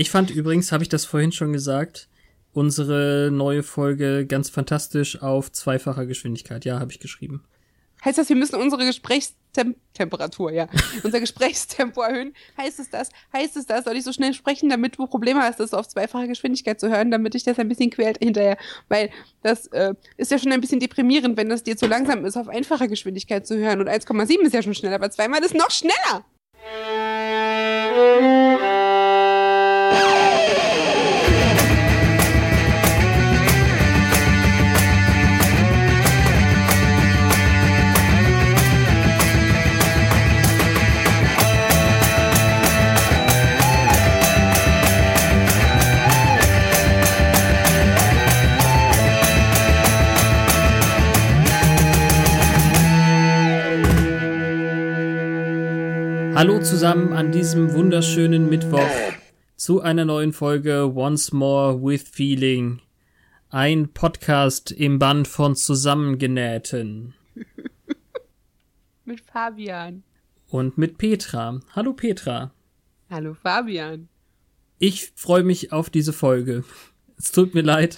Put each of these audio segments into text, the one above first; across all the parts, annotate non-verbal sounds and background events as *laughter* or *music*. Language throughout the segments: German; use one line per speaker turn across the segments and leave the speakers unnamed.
Ich fand übrigens, habe ich das vorhin schon gesagt, unsere neue Folge ganz fantastisch auf zweifacher Geschwindigkeit. Ja, habe ich geschrieben.
Heißt das, wir müssen unsere Gesprächstemperatur, ja, unser *laughs* Gesprächstempo erhöhen? Heißt es das? Heißt es das? Soll ich so schnell sprechen, damit du Probleme hast, das auf zweifache Geschwindigkeit zu hören, damit dich das ein bisschen quält hinterher? Weil das äh, ist ja schon ein bisschen deprimierend, wenn das dir zu langsam ist, auf einfacher Geschwindigkeit zu hören. Und 1,7 ist ja schon schnell, aber zweimal ist noch schneller.
Hallo zusammen an diesem wunderschönen Mittwoch zu einer neuen Folge Once More with Feeling. Ein Podcast im Band von Zusammengenähten. *laughs*
mit Fabian.
Und mit Petra. Hallo Petra.
Hallo Fabian.
Ich freue mich auf diese Folge. Es tut mir leid.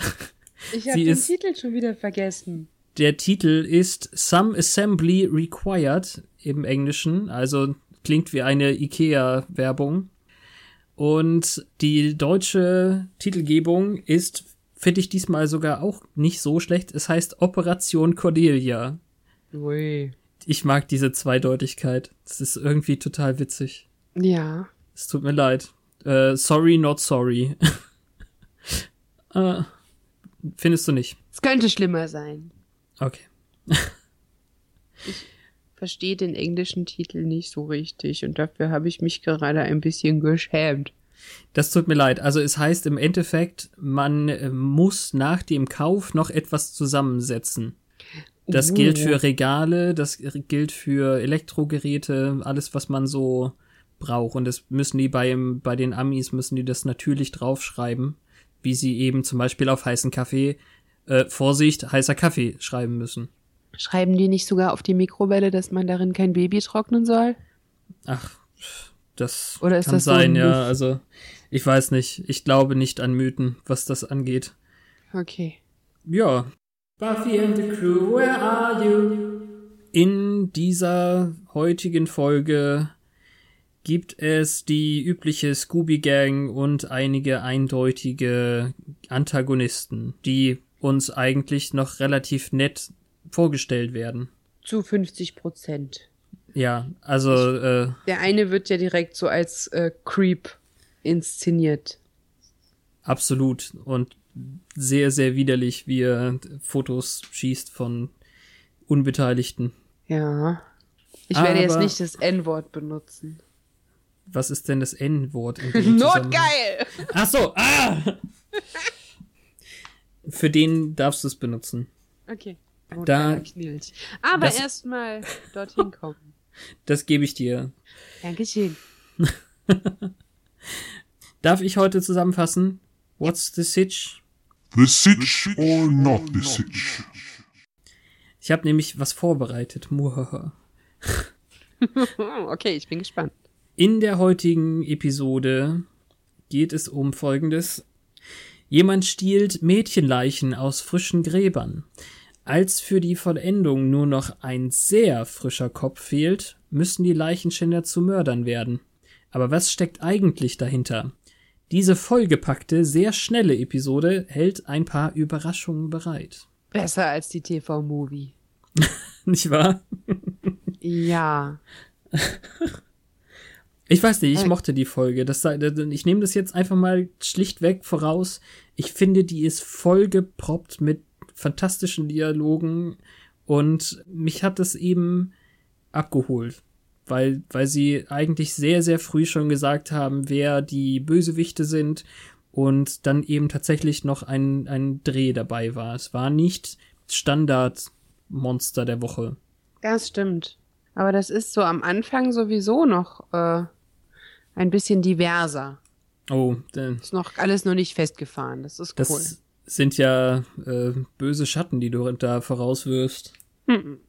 Ich habe den Titel schon wieder vergessen.
Der Titel ist Some Assembly Required im Englischen, also klingt wie eine IKEA-Werbung. Und die deutsche Titelgebung ist, finde ich diesmal sogar auch nicht so schlecht. Es heißt Operation Cordelia.
Ui.
Ich mag diese Zweideutigkeit. Das ist irgendwie total witzig.
Ja.
Es tut mir leid. Uh, sorry, not sorry. uh, *laughs* findest du nicht?
Es könnte schlimmer sein.
Okay.
ich *laughs* verstehe den englischen Titel nicht so richtig und dafür habe ich mich gerade ein bisschen geschämt.
Das tut mir leid. Also es heißt im Endeffekt, man äh, muss nach dem Kauf noch etwas zusammensetzen. Das oh. gilt für Regale, das gilt für Elektrogeräte, alles, was man so braucht. Und das müssen die bei, bei den Amis, müssen die das natürlich draufschreiben, wie sie eben zum Beispiel auf heißen Kaffee, äh, Vorsicht, heißer Kaffee schreiben müssen.
Schreiben die nicht sogar auf die Mikrowelle, dass man darin kein Baby trocknen soll?
Ach, das
Oder ist
kann
das
sein,
so
ja. Also, ich weiß nicht. Ich glaube nicht an Mythen, was das angeht.
Okay.
Ja. Buffy and the Crew, where are you? In dieser heutigen Folge gibt es die übliche Scooby-Gang und einige eindeutige Antagonisten, die uns eigentlich noch relativ nett vorgestellt werden.
Zu 50 Prozent.
Ja, also. äh,
der eine wird ja direkt so als äh, Creep inszeniert.
Absolut. Und sehr, sehr widerlich, wie er Fotos schießt von Unbeteiligten.
Ja. Ich werde Aber, jetzt nicht das N-Wort benutzen.
Was ist denn das N-Wort? *laughs*
Notgeil!
Ach so, ah! Für den darfst du es benutzen.
Okay.
Oh, da,
Aber erstmal dorthin *laughs* kommen.
Das gebe ich dir.
Dankeschön. *laughs*
Darf ich heute zusammenfassen? What's the sitch?
The sitch or not the sitch?
Ich habe nämlich was vorbereitet. *laughs*
okay, ich bin gespannt.
In der heutigen Episode geht es um Folgendes. Jemand stiehlt Mädchenleichen aus frischen Gräbern. Als für die Vollendung nur noch ein sehr frischer Kopf fehlt, müssen die Leichenschänder zu Mördern werden. Aber was steckt eigentlich dahinter? Diese vollgepackte, sehr schnelle Episode hält ein paar Überraschungen bereit.
Besser als die TV-Movie. *laughs*
Nicht wahr?
ja. *laughs*
Ich weiß nicht, ich mochte die Folge. Das, ich nehme das jetzt einfach mal schlichtweg voraus. Ich finde, die ist vollgeproppt mit fantastischen Dialogen und mich hat es eben abgeholt, weil, weil sie eigentlich sehr, sehr früh schon gesagt haben, wer die Bösewichte sind und dann eben tatsächlich noch ein, ein Dreh dabei war. Es war nicht Standardmonster der Woche.
Das stimmt. Aber das ist so am Anfang sowieso noch äh, ein bisschen diverser.
Oh, denn
ist noch alles noch nicht festgefahren. Das ist cool.
Sind ja äh, böse Schatten, die du da vorauswirfst.
Hm.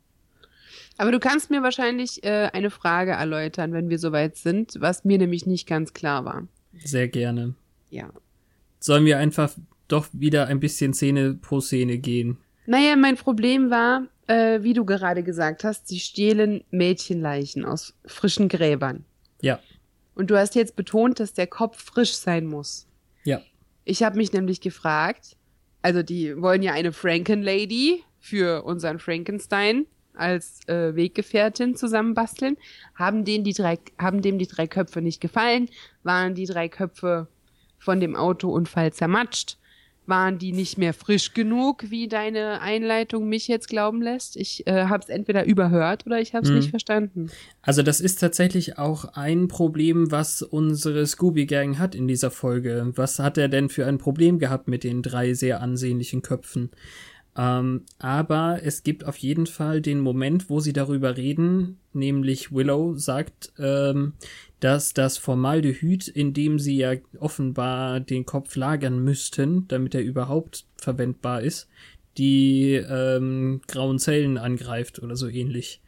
Aber du kannst mir wahrscheinlich äh, eine Frage erläutern, wenn wir soweit sind, was mir nämlich nicht ganz klar war.
Sehr gerne.
Ja.
Sollen wir einfach doch wieder ein bisschen Szene pro Szene gehen?
Naja, mein Problem war, äh, wie du gerade gesagt hast, sie stehlen Mädchenleichen aus frischen Gräbern.
Ja.
Und du hast jetzt betont, dass der Kopf frisch sein muss.
Ja.
Ich habe mich nämlich gefragt, also die wollen ja eine Frankenlady für unseren Frankenstein als äh, Weggefährtin zusammenbasteln. Haben denen die drei, haben dem die drei Köpfe nicht gefallen? Waren die drei Köpfe von dem Autounfall zermatscht? Waren die nicht mehr frisch genug, wie deine Einleitung mich jetzt glauben lässt? Ich äh, habe es entweder überhört oder ich habe es
Hm.
nicht verstanden.
Also das ist tatsächlich auch ein Problem, was unsere Scooby-Gang hat in dieser Folge. Was hat er denn für ein Problem gehabt mit den drei sehr ansehnlichen Köpfen? Ähm, aber es gibt auf jeden Fall den Moment, wo sie darüber reden, nämlich Willow sagt, ähm, dass das Formaldehyd, in dem sie ja offenbar den Kopf lagern müssten, damit er überhaupt verwendbar ist, die ähm, grauen Zellen angreift oder so ähnlich.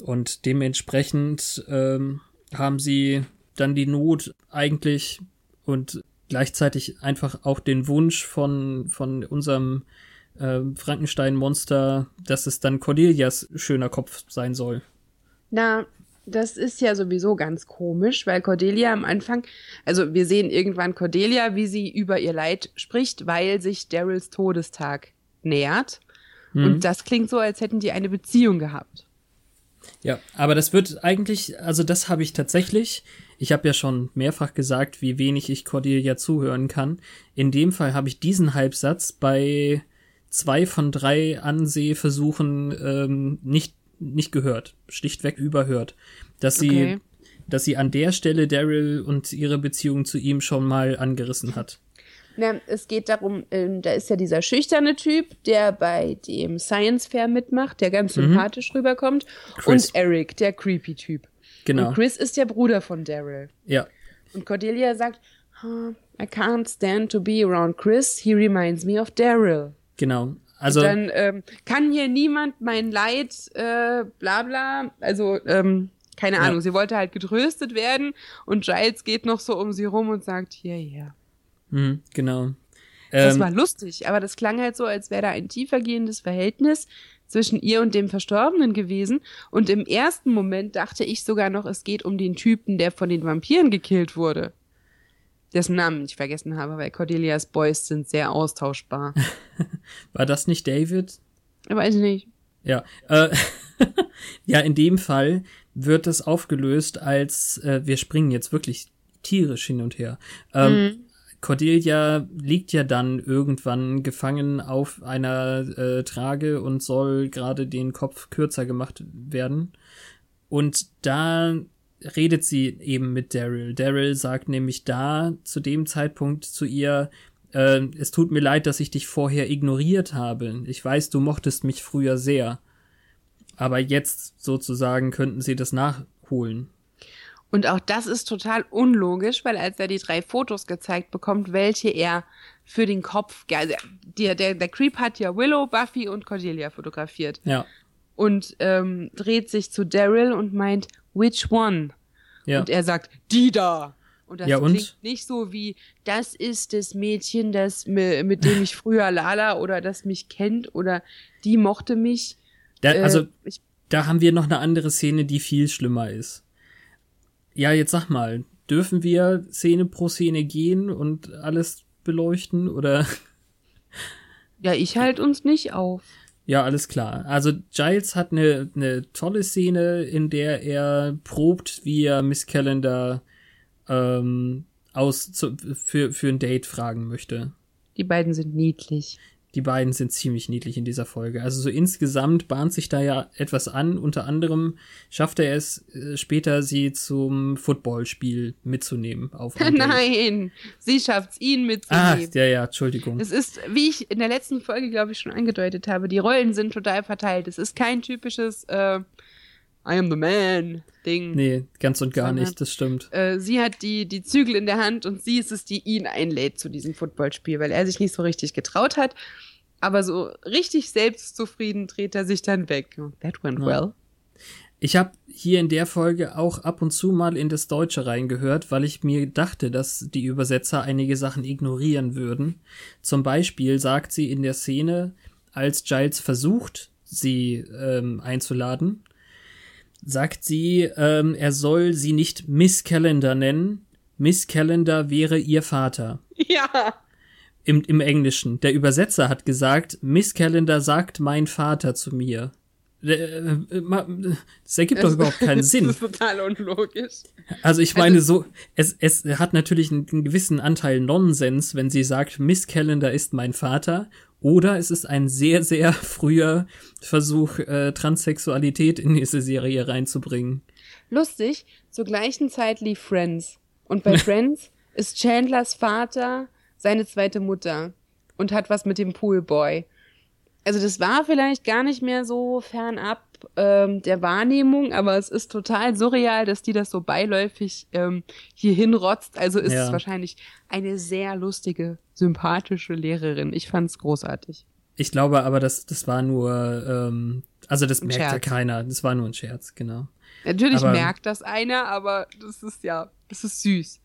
Und dementsprechend ähm, haben sie dann die Not eigentlich und gleichzeitig einfach auch den Wunsch von, von unserem ähm, Frankenstein-Monster, dass es dann Cordelias schöner Kopf sein soll.
Na, das ist ja sowieso ganz komisch, weil Cordelia am Anfang, also wir sehen irgendwann Cordelia, wie sie über ihr Leid spricht, weil sich Daryls Todestag nähert.
Mhm.
Und das klingt so, als hätten die eine Beziehung gehabt.
Ja, aber das wird eigentlich, also das habe ich tatsächlich, ich habe ja schon mehrfach gesagt, wie wenig ich Cordelia zuhören kann. In dem Fall habe ich diesen Halbsatz bei zwei von drei Ansehversuchen ähm, nicht, nicht gehört, schlichtweg überhört. Dass sie,
Okay.
dass sie an der Stelle Daryl und ihre Beziehung zu ihm schon mal angerissen hat.
Na, es geht darum, ähm, da ist ja dieser schüchterne Typ, der bei dem Science Fair mitmacht, der ganz sympathisch rüberkommt.
Chris.
Und Eric, der creepy Typ.
Genau.
Und Chris ist der Bruder von Daryl.
Ja.
Und Cordelia sagt, "Huh, I can't stand to be around Chris. He reminds me of Daryl.
Genau. Also,
Dann ähm, kann hier niemand mein Leid, äh, bla bla. Also, ähm, keine
Ja.
Ahnung, sie wollte halt getröstet werden und Giles geht noch so um sie rum und sagt, hier, hier.
hm, genau.
Das
Ähm,
war lustig, aber das klang halt so, als wäre da ein tiefergehendes Verhältnis zwischen ihr und dem Verstorbenen gewesen. Und im ersten Moment dachte ich sogar noch, es geht um den Typen, der von den Vampiren gekillt wurde. Dessen Namen ich vergessen habe, weil Cordelias Boys sind sehr austauschbar. *laughs*
war das nicht David?
Weiß ich nicht.
Ja, äh, *laughs* ja, in dem Fall wird es aufgelöst als, äh, wir springen jetzt wirklich tierisch hin und her. Ähm, Cordelia liegt ja dann irgendwann gefangen auf einer äh, Trage und soll gerade den Kopf kürzer gemacht werden. Und da redet sie eben mit Daryl. Daryl sagt nämlich da zu dem Zeitpunkt zu ihr, äh, es tut mir leid, dass ich dich vorher ignoriert habe. Ich weiß, du mochtest mich früher sehr. Aber jetzt sozusagen könnten sie das nachholen.
Und auch das ist total unlogisch, weil als er die drei Fotos gezeigt bekommt, welche er für den Kopf, also der, der, der Creep hat ja Willow, Buffy und Cordelia fotografiert.
Ja,
und ähm, dreht sich zu Daryl und meint, which one?
ja.
Und er sagt, die da. Und das
Ja, und?
klingt nicht so wie, das ist das Mädchen, das mi- mit dem ich früher *laughs* Lala oder das mich kennt oder die mochte mich.
Da,
Äh,
also,
ich,
da haben wir noch eine andere Szene, die viel schlimmer ist. Ja, jetzt sag mal, dürfen wir Szene pro Szene gehen und alles beleuchten oder?
ja, ich halt uns nicht auf.
Ja, alles klar. Also Giles hat eine, eine tolle Szene, in der er probt, wie er Miss Calendar ähm, aus zu, für, für ein Date fragen möchte.
Die beiden sind niedlich.
Die beiden sind ziemlich niedlich in dieser Folge. Also so insgesamt bahnt sich da ja etwas an. Unter anderem schafft er es äh, später, sie zum Footballspiel mitzunehmen. Auf. *laughs*
Nein, sie schafft's, ihn
Ah,
mitzunehmen.
ja, ja, Entschuldigung.
Es ist, wie ich in der letzten Folge, glaube ich, schon angedeutet habe, die Rollen sind total verteilt. Es ist kein typisches äh, I am the man Ding.
Nee, ganz und gar nicht, das stimmt.
Äh, sie hat die, die Zügel in der Hand und sie ist es, die ihn einlädt zu diesem Footballspiel, weil er sich nicht so richtig getraut hat. Aber so richtig selbstzufrieden dreht er sich dann weg. That went
Ja.
well.
Ich habe hier in der Folge auch ab und zu mal in das Deutsche reingehört, weil ich mir dachte, dass die Übersetzer einige Sachen ignorieren würden. Zum Beispiel sagt sie in der Szene, als Giles versucht, sie ähm, einzuladen, sagt sie, ähm, er soll sie nicht Miss Calendar nennen. Miss Calendar wäre ihr Vater.
Ja.
Im, Im Englischen. Der Übersetzer hat gesagt, Miss Calendar sagt mein Vater zu mir. Äh, äh, Das ergibt doch *laughs* überhaupt keinen Sinn.
Das ist total unlogisch.
Also ich meine so, es, es hat natürlich einen, einen gewissen Anteil Nonsens, wenn sie sagt, Miss Calendar ist mein Vater, oder es ist ein sehr, sehr früher Versuch, äh, Transsexualität in diese Serie reinzubringen.
Lustig, zur gleichen Zeit lief Friends. Und bei *laughs* Friends ist Chandlers Vater seine zweite Mutter und hat was mit dem Poolboy. Also das war vielleicht gar nicht mehr so fernab ähm, der Wahrnehmung, aber es ist total surreal, dass die das so beiläufig ähm, hier hinrotzt. Also ist
Ja.
es wahrscheinlich eine sehr lustige, sympathische Lehrerin. Ich fand's großartig.
Ich glaube aber, das, das war nur, ähm, also das
Ein
merkt ja
Scherz.
keiner. Das war nur ein Scherz, genau.
Natürlich
Aber-
merkt das einer, aber das ist ja, das ist süß.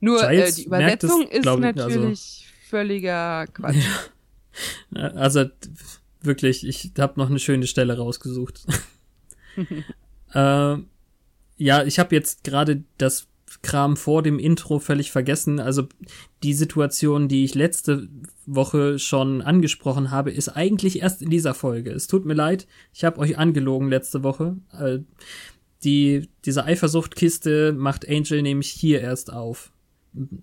Nur äh, die
merkt das,
Übersetzung ist
ich, also-
natürlich völliger Quatsch. *laughs*
Äh, Also wirklich, ich habe noch eine schöne Stelle rausgesucht. *laughs* äh, ja, ich habe jetzt gerade das Kram vor dem Intro völlig vergessen. Also die Situation, die ich letzte Woche schon angesprochen habe, ist eigentlich erst in dieser Folge. Es tut mir leid, ich habe euch angelogen letzte Woche. Äh, die, diese Eifersuchtkiste macht Angel nämlich hier erst auf.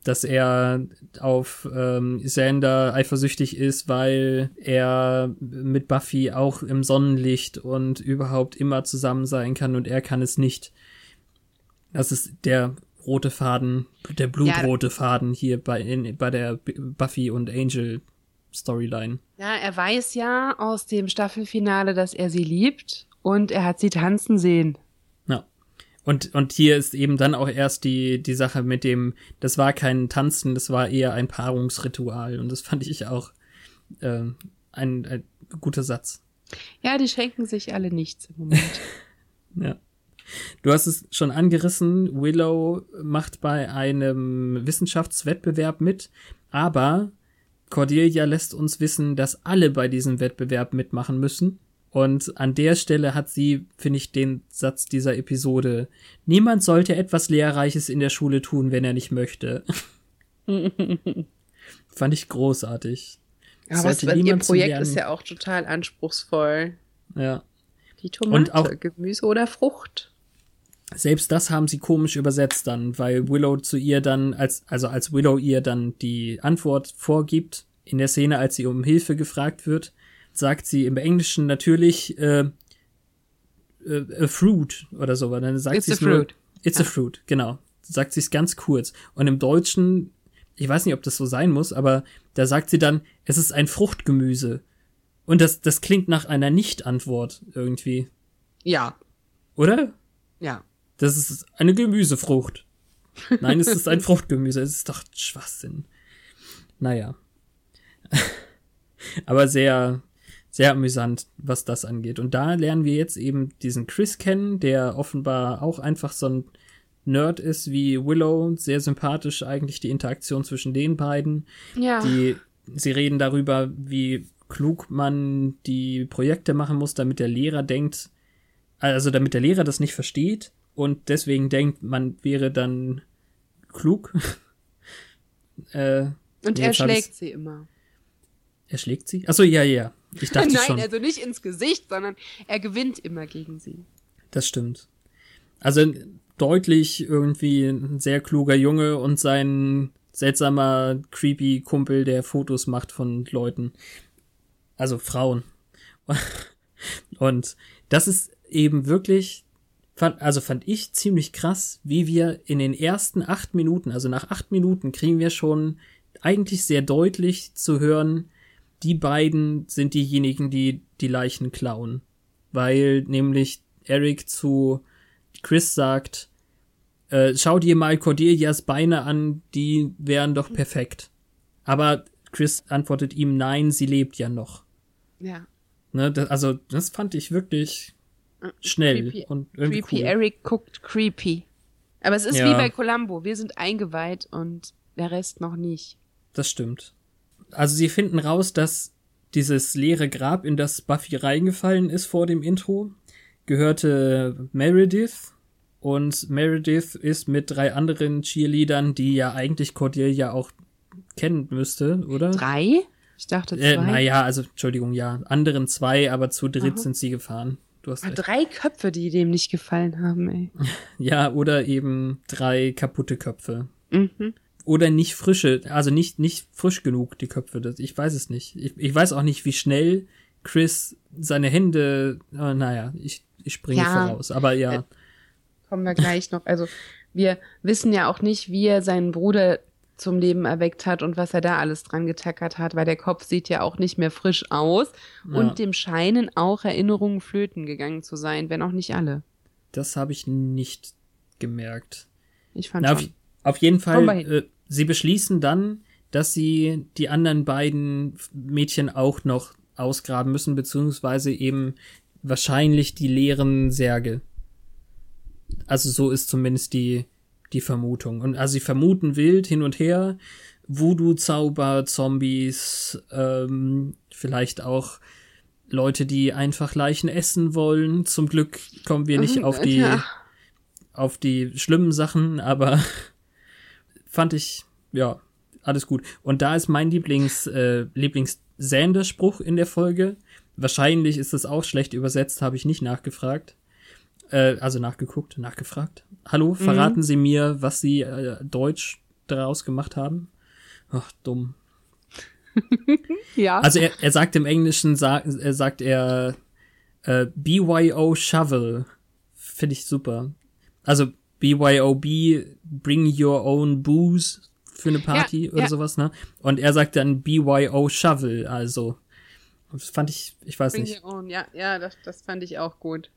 Dass er auf ähm, Xander eifersüchtig ist, weil er mit Buffy auch im Sonnenlicht und überhaupt immer zusammen sein kann und er kann es nicht. Das ist der rote Faden, der blutrote Faden hier bei, in, bei der Buffy und Angel Storyline.
Ja, er weiß ja aus dem Staffelfinale, dass er sie liebt und er hat sie tanzen sehen.
Und, und hier ist eben dann auch erst die, die Sache mit dem, das war kein Tanzen, das war eher ein Paarungsritual. Und das fand ich auch äh, ein, ein guter Satz.
Ja, die schenken sich alle nichts im Moment. *laughs*
Ja. Du hast es schon angerissen, Willow macht bei einem Wissenschaftswettbewerb mit, aber Cordelia lässt uns wissen, dass alle bei diesem Wettbewerb mitmachen müssen. Und an der Stelle hat sie, finde ich, den Satz dieser Episode. Niemand sollte etwas Lehrreiches in der Schule tun, wenn er nicht möchte. *laughs* Fand ich großartig. Es
Aber es, ihr Projekt
Lernen-
ist ja auch total anspruchsvoll.
Ja.
Die Tomate,
Und auch-
Gemüse oder Frucht.
Selbst das haben sie komisch übersetzt dann, weil Willow zu ihr dann, als, also als Willow ihr dann die Antwort vorgibt, in der Szene, als sie um Hilfe gefragt wird, sagt sie im Englischen natürlich äh, äh, a fruit oder so, dann sagt
It's
sie es nur,
fruit.
It's a fruit, genau. Sagt sie es ganz kurz. Und im Deutschen, ich weiß nicht, ob das so sein muss, aber da sagt sie dann, es ist ein Fruchtgemüse. Und das, das klingt nach einer Nicht-Antwort irgendwie,
Ja,
oder?
ja.
Das ist eine Gemüsefrucht. Nein, es ist ein *laughs* Fruchtgemüse. Es ist doch Schwachsinn. Naja. *laughs* Aber sehr, sehr amüsant, was das angeht. Und da lernen wir jetzt eben diesen Chris kennen, der offenbar auch einfach so ein Nerd ist wie Willow. Sehr sympathisch eigentlich die Interaktion zwischen den beiden.
Ja.
Die, sie reden darüber, wie klug man die Projekte machen muss, damit der Lehrer denkt, also damit der Lehrer das nicht versteht und deswegen denkt, man wäre dann klug. *laughs* äh,
Und er schlägt sie immer.
Er schlägt sie? Achso, ja, ja. Ich dachte
Nein,
schon.
also nicht ins Gesicht, sondern er gewinnt immer gegen sie.
Das stimmt. Also deutlich irgendwie ein sehr kluger Junge und sein seltsamer, creepy Kumpel, der Fotos macht von Leuten. Also Frauen. *laughs* Und das ist eben wirklich, fand, also fand ich ziemlich krass, wie wir in den ersten acht Minuten, also nach acht Minuten kriegen wir schon eigentlich sehr deutlich zu hören, die beiden sind diejenigen, die die Leichen klauen. Weil nämlich Eric zu Chris sagt, äh, schau dir mal Cordelias Beine an, die wären doch perfekt. Aber Chris antwortet ihm, nein, sie lebt ja noch.
Ja.
Ne, das, also, das fand ich wirklich schnell
Creepy,
und irgendwie
creepy
cool.
Eric guckt creepy. Aber es ist
Ja.
wie bei Columbo. Wir sind eingeweiht und der Rest noch nicht.
Das stimmt. Also sie finden raus, dass dieses leere Grab, in das Buffy reingefallen ist vor dem Intro, gehörte Meredith. Und Meredith ist mit drei anderen Cheerleadern, die ja eigentlich Cordelia auch kennen müsste, oder?
Drei? Ich dachte zwei.
Äh, naja, also Entschuldigung, ja. Anderen zwei, aber zu dritt
Aha.
sind sie gefahren. Du hast
Ah. Drei Köpfe, die dem nicht gefallen haben, ey. *laughs*
Ja, oder eben drei kaputte Köpfe.
Mhm.
Oder nicht frische, also nicht, nicht frisch genug, die Köpfe. Das, ich weiß es nicht. Ich, ich weiß auch nicht, wie schnell Chris seine Hände, äh, naja, ich, ich springe
Ja.
voraus. Aber ja,
Äh, Kommen wir gleich noch. Also, wir wissen ja auch nicht, wie er seinen Bruder zum Leben erweckt hat und was er da alles dran getackert hat, weil der Kopf sieht ja auch nicht mehr frisch aus
Ja.
und dem scheinen auch Erinnerungen flöten gegangen zu sein, wenn auch nicht alle.
das habe ich nicht gemerkt.
Ich fand
Na,
schon.
Auf jeden Fall, äh, sie beschließen dann, dass sie die anderen beiden Mädchen auch noch ausgraben müssen, beziehungsweise eben wahrscheinlich die leeren Särge. Also so ist zumindest die, die Vermutung. Und also sie vermuten wild hin und her, Voodoo-Zauber, Zombies, ähm, vielleicht auch Leute, die einfach Leichen essen wollen. Zum Glück kommen wir nicht auf die,
Ja.
auf die schlimmen Sachen, aber fand ich, ja, alles gut. Und da ist mein Lieblings, äh, Lieblings-Sander-Spruch in der Folge. Wahrscheinlich ist das auch schlecht übersetzt, habe ich nicht nachgefragt. Äh, also nachgeguckt, nachgefragt. Hallo, verraten Sie mir, was Sie äh, Deutsch daraus gemacht haben? Ach, dumm. *laughs*
Ja.
Also er, er sagt im Englischen, sagt, er sagt er äh, BYO Shovel. Finde ich super. Also BYOB, bring your own booze für eine Party
Ja,
oder
ja.
sowas, ne? Und er sagt dann BYO Shovel, also. Das fand ich, ich weiß
Bring
nicht.
your own. Ja, ja, das, das fand ich auch gut.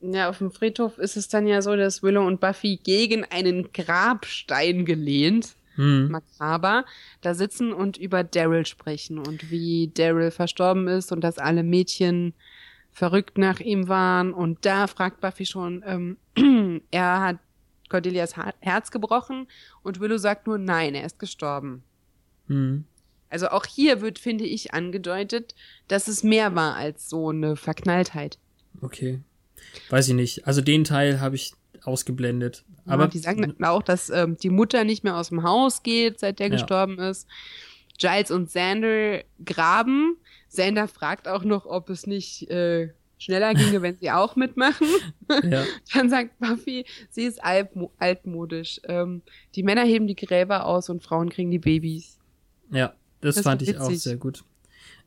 Ja, auf dem Friedhof ist es dann ja so, dass Willow und Buffy gegen einen Grabstein gelehnt,
Hm.
makaber, da sitzen und über Daryl sprechen und wie Daryl verstorben ist und dass alle Mädchen verrückt nach ihm waren. Und da fragt Buffy schon, ähm, *clears throat* er hat Cordelias Herz gebrochen und Willow sagt nur, nein, er ist gestorben.
Hm.
Also auch hier wird, finde ich, angedeutet, dass es mehr war als so eine Verknalltheit.
Okay. Weiß ich nicht. Also den Teil habe ich ausgeblendet.
Aber
Aber
die sagen dann auch, dass ähm, die Mutter nicht mehr aus dem Haus geht, seit der
Ja.
gestorben ist. Giles und Xander graben. Xander fragt auch noch, ob es nicht äh, schneller ginge, wenn sie auch mitmachen. *laughs*
ja.
Dann sagt Buffy, sie ist altmo altmodisch. Ähm, die Männer heben die Gräber aus und Frauen kriegen die Babys.
Ja, das,
Das
fand ich auch sehr gut.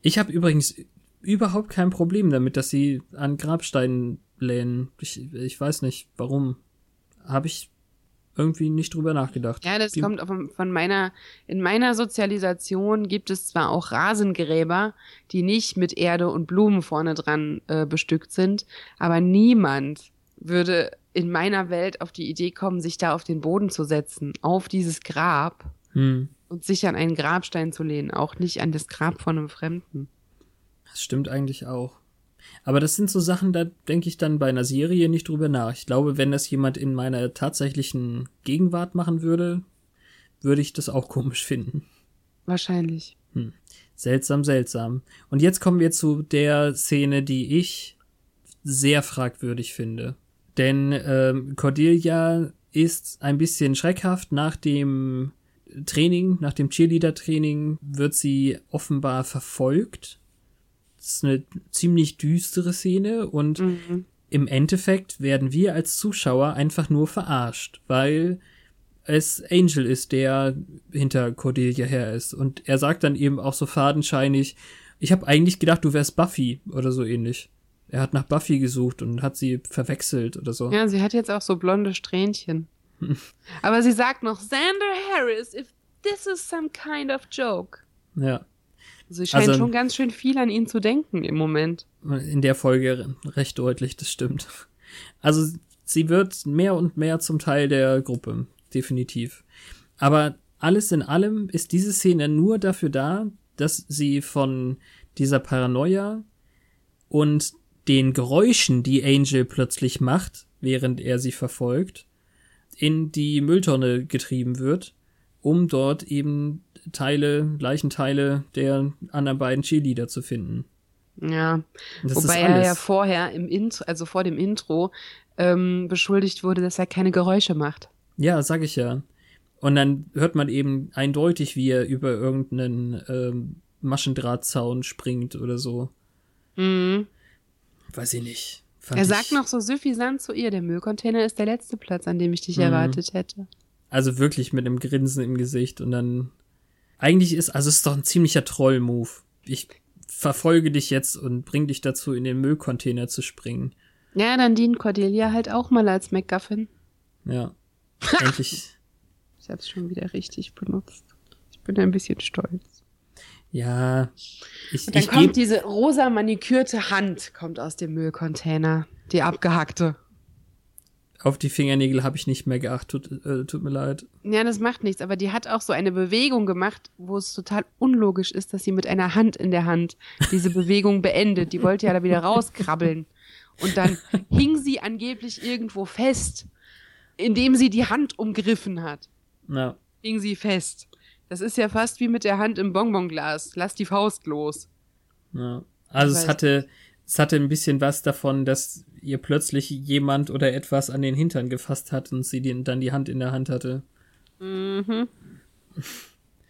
Ich habe übrigens überhaupt kein Problem damit, dass sie an Grabsteinen lehnen. Ich, ich weiß nicht, warum. Habe ich irgendwie nicht drüber nachgedacht.
Ja, das
Wie-
kommt von, von meiner, in meiner Sozialisation gibt es zwar auch Rasengräber, die nicht mit Erde und Blumen vorne dran äh, bestückt sind, aber niemand würde in meiner Welt auf die Idee kommen, sich da auf den Boden zu setzen, auf dieses Grab
Hm,
und sich an einen Grabstein zu lehnen, auch nicht an das Grab von einem Fremden.
das stimmt eigentlich auch. Aber das sind so Sachen, da denke ich dann bei einer Serie nicht drüber nach. Ich glaube, wenn das jemand in meiner tatsächlichen Gegenwart machen würde, würde ich das auch *laughs* komisch finden.
Wahrscheinlich.
Seltsam, seltsam. Und jetzt kommen wir zu der Szene, die ich sehr fragwürdig finde. Denn ähm, Cordelia ist ein bisschen schreckhaft. Nach dem Training, nach dem Cheerleader-Training wird sie offenbar verfolgt. Das ist eine ziemlich düstere Szene und
Mhm.
im Endeffekt werden wir als Zuschauer einfach nur verarscht, weil es Angel ist, der hinter Cordelia her ist. Und er sagt dann eben auch so fadenscheinig, ich habe eigentlich gedacht, du wärst Buffy oder so ähnlich. Er hat nach Buffy gesucht und hat sie verwechselt oder so.
Ja, sie hat jetzt auch so blonde Strähnchen. *laughs* Aber sie sagt noch, Xander Harris, if this is some kind of joke.
Ja.
Sie scheint
Also-
schon ganz schön viel an ihn zu denken im Moment.
In der Folge recht deutlich, das stimmt. Also sie wird mehr und mehr zum Teil der Gruppe, definitiv. Aber alles in allem ist diese Szene nur dafür da, dass sie von dieser Paranoia und den Geräuschen, die Angel plötzlich macht, während er sie verfolgt, in die Mülltonne getrieben wird, um dort eben Teile, Leichenteile der anderen beiden Cheerleader zu finden.
Ja, wobei er ja vorher im Intro, also vor dem Intro, ähm, beschuldigt wurde, dass er keine Geräusche macht.
Ja, sag ich ja. Und dann hört man eben eindeutig, wie er über irgendeinen ähm, Maschendrahtzaun springt oder so.
Mhm.
Weiß ich nicht. Fand
Er
ich,
sagt noch so süffisant zu ihr, der Müllcontainer ist der letzte Platz, an dem ich dich
Mhm.
erwartet hätte.
Also wirklich mit einem Grinsen im Gesicht und dann. Eigentlich ist, also es ist doch ein ziemlicher Troll-Move. Ich verfolge dich jetzt und bring dich dazu, in den Müllcontainer zu springen.
Ja, dann dient Cordelia halt auch mal als MacGuffin.
Ja. *laughs* Endlich.
Ich hab's schon wieder richtig benutzt. Ich bin ein bisschen stolz.
Ja. Ich,
Und dann
ich
kommt diese rosa manikürte Hand, kommt aus dem Müllcontainer. Die abgehackte.
Auf die Fingernägel habe ich nicht mehr geachtet. Tut, äh, tut mir leid.
Ja, das macht nichts, aber die hat auch so eine Bewegung gemacht, wo es total unlogisch ist, dass sie mit einer Hand in der Hand diese Bewegung *laughs* beendet. Die wollte ja da wieder rauskrabbeln. Und dann *laughs* hing sie angeblich irgendwo fest, indem sie die Hand umgriffen hat.
Ja.
Hing sie fest. Das ist ja fast wie mit der Hand im Bonbonglas. Lass die Faust los.
Ja. Also es hatte, es hatte ein bisschen was davon, dass ihr plötzlich jemand oder etwas an den Hintern gefasst hat und sie die, dann die Hand in der Hand hatte.
Mhm.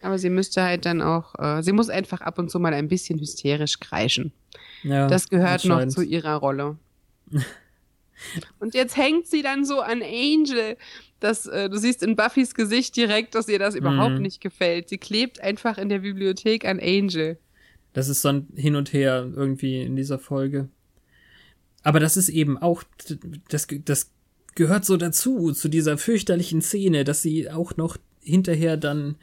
Aber sie müsste halt dann auch, äh, sie muss einfach ab und zu mal ein bisschen hysterisch kreischen.
Ja,
Das gehört noch zu ihrer Rolle. Und jetzt hängt sie dann so an Angel. Das, äh, du siehst in Buffys Gesicht direkt, dass ihr das überhaupt
Mhm.
nicht gefällt. Sie klebt einfach in der Bibliothek an Angel.
Das ist so ein Hin und Her irgendwie in dieser Folge. Aber das ist eben auch, das, das gehört so dazu, zu dieser fürchterlichen Szene, dass sie auch noch hinterher dann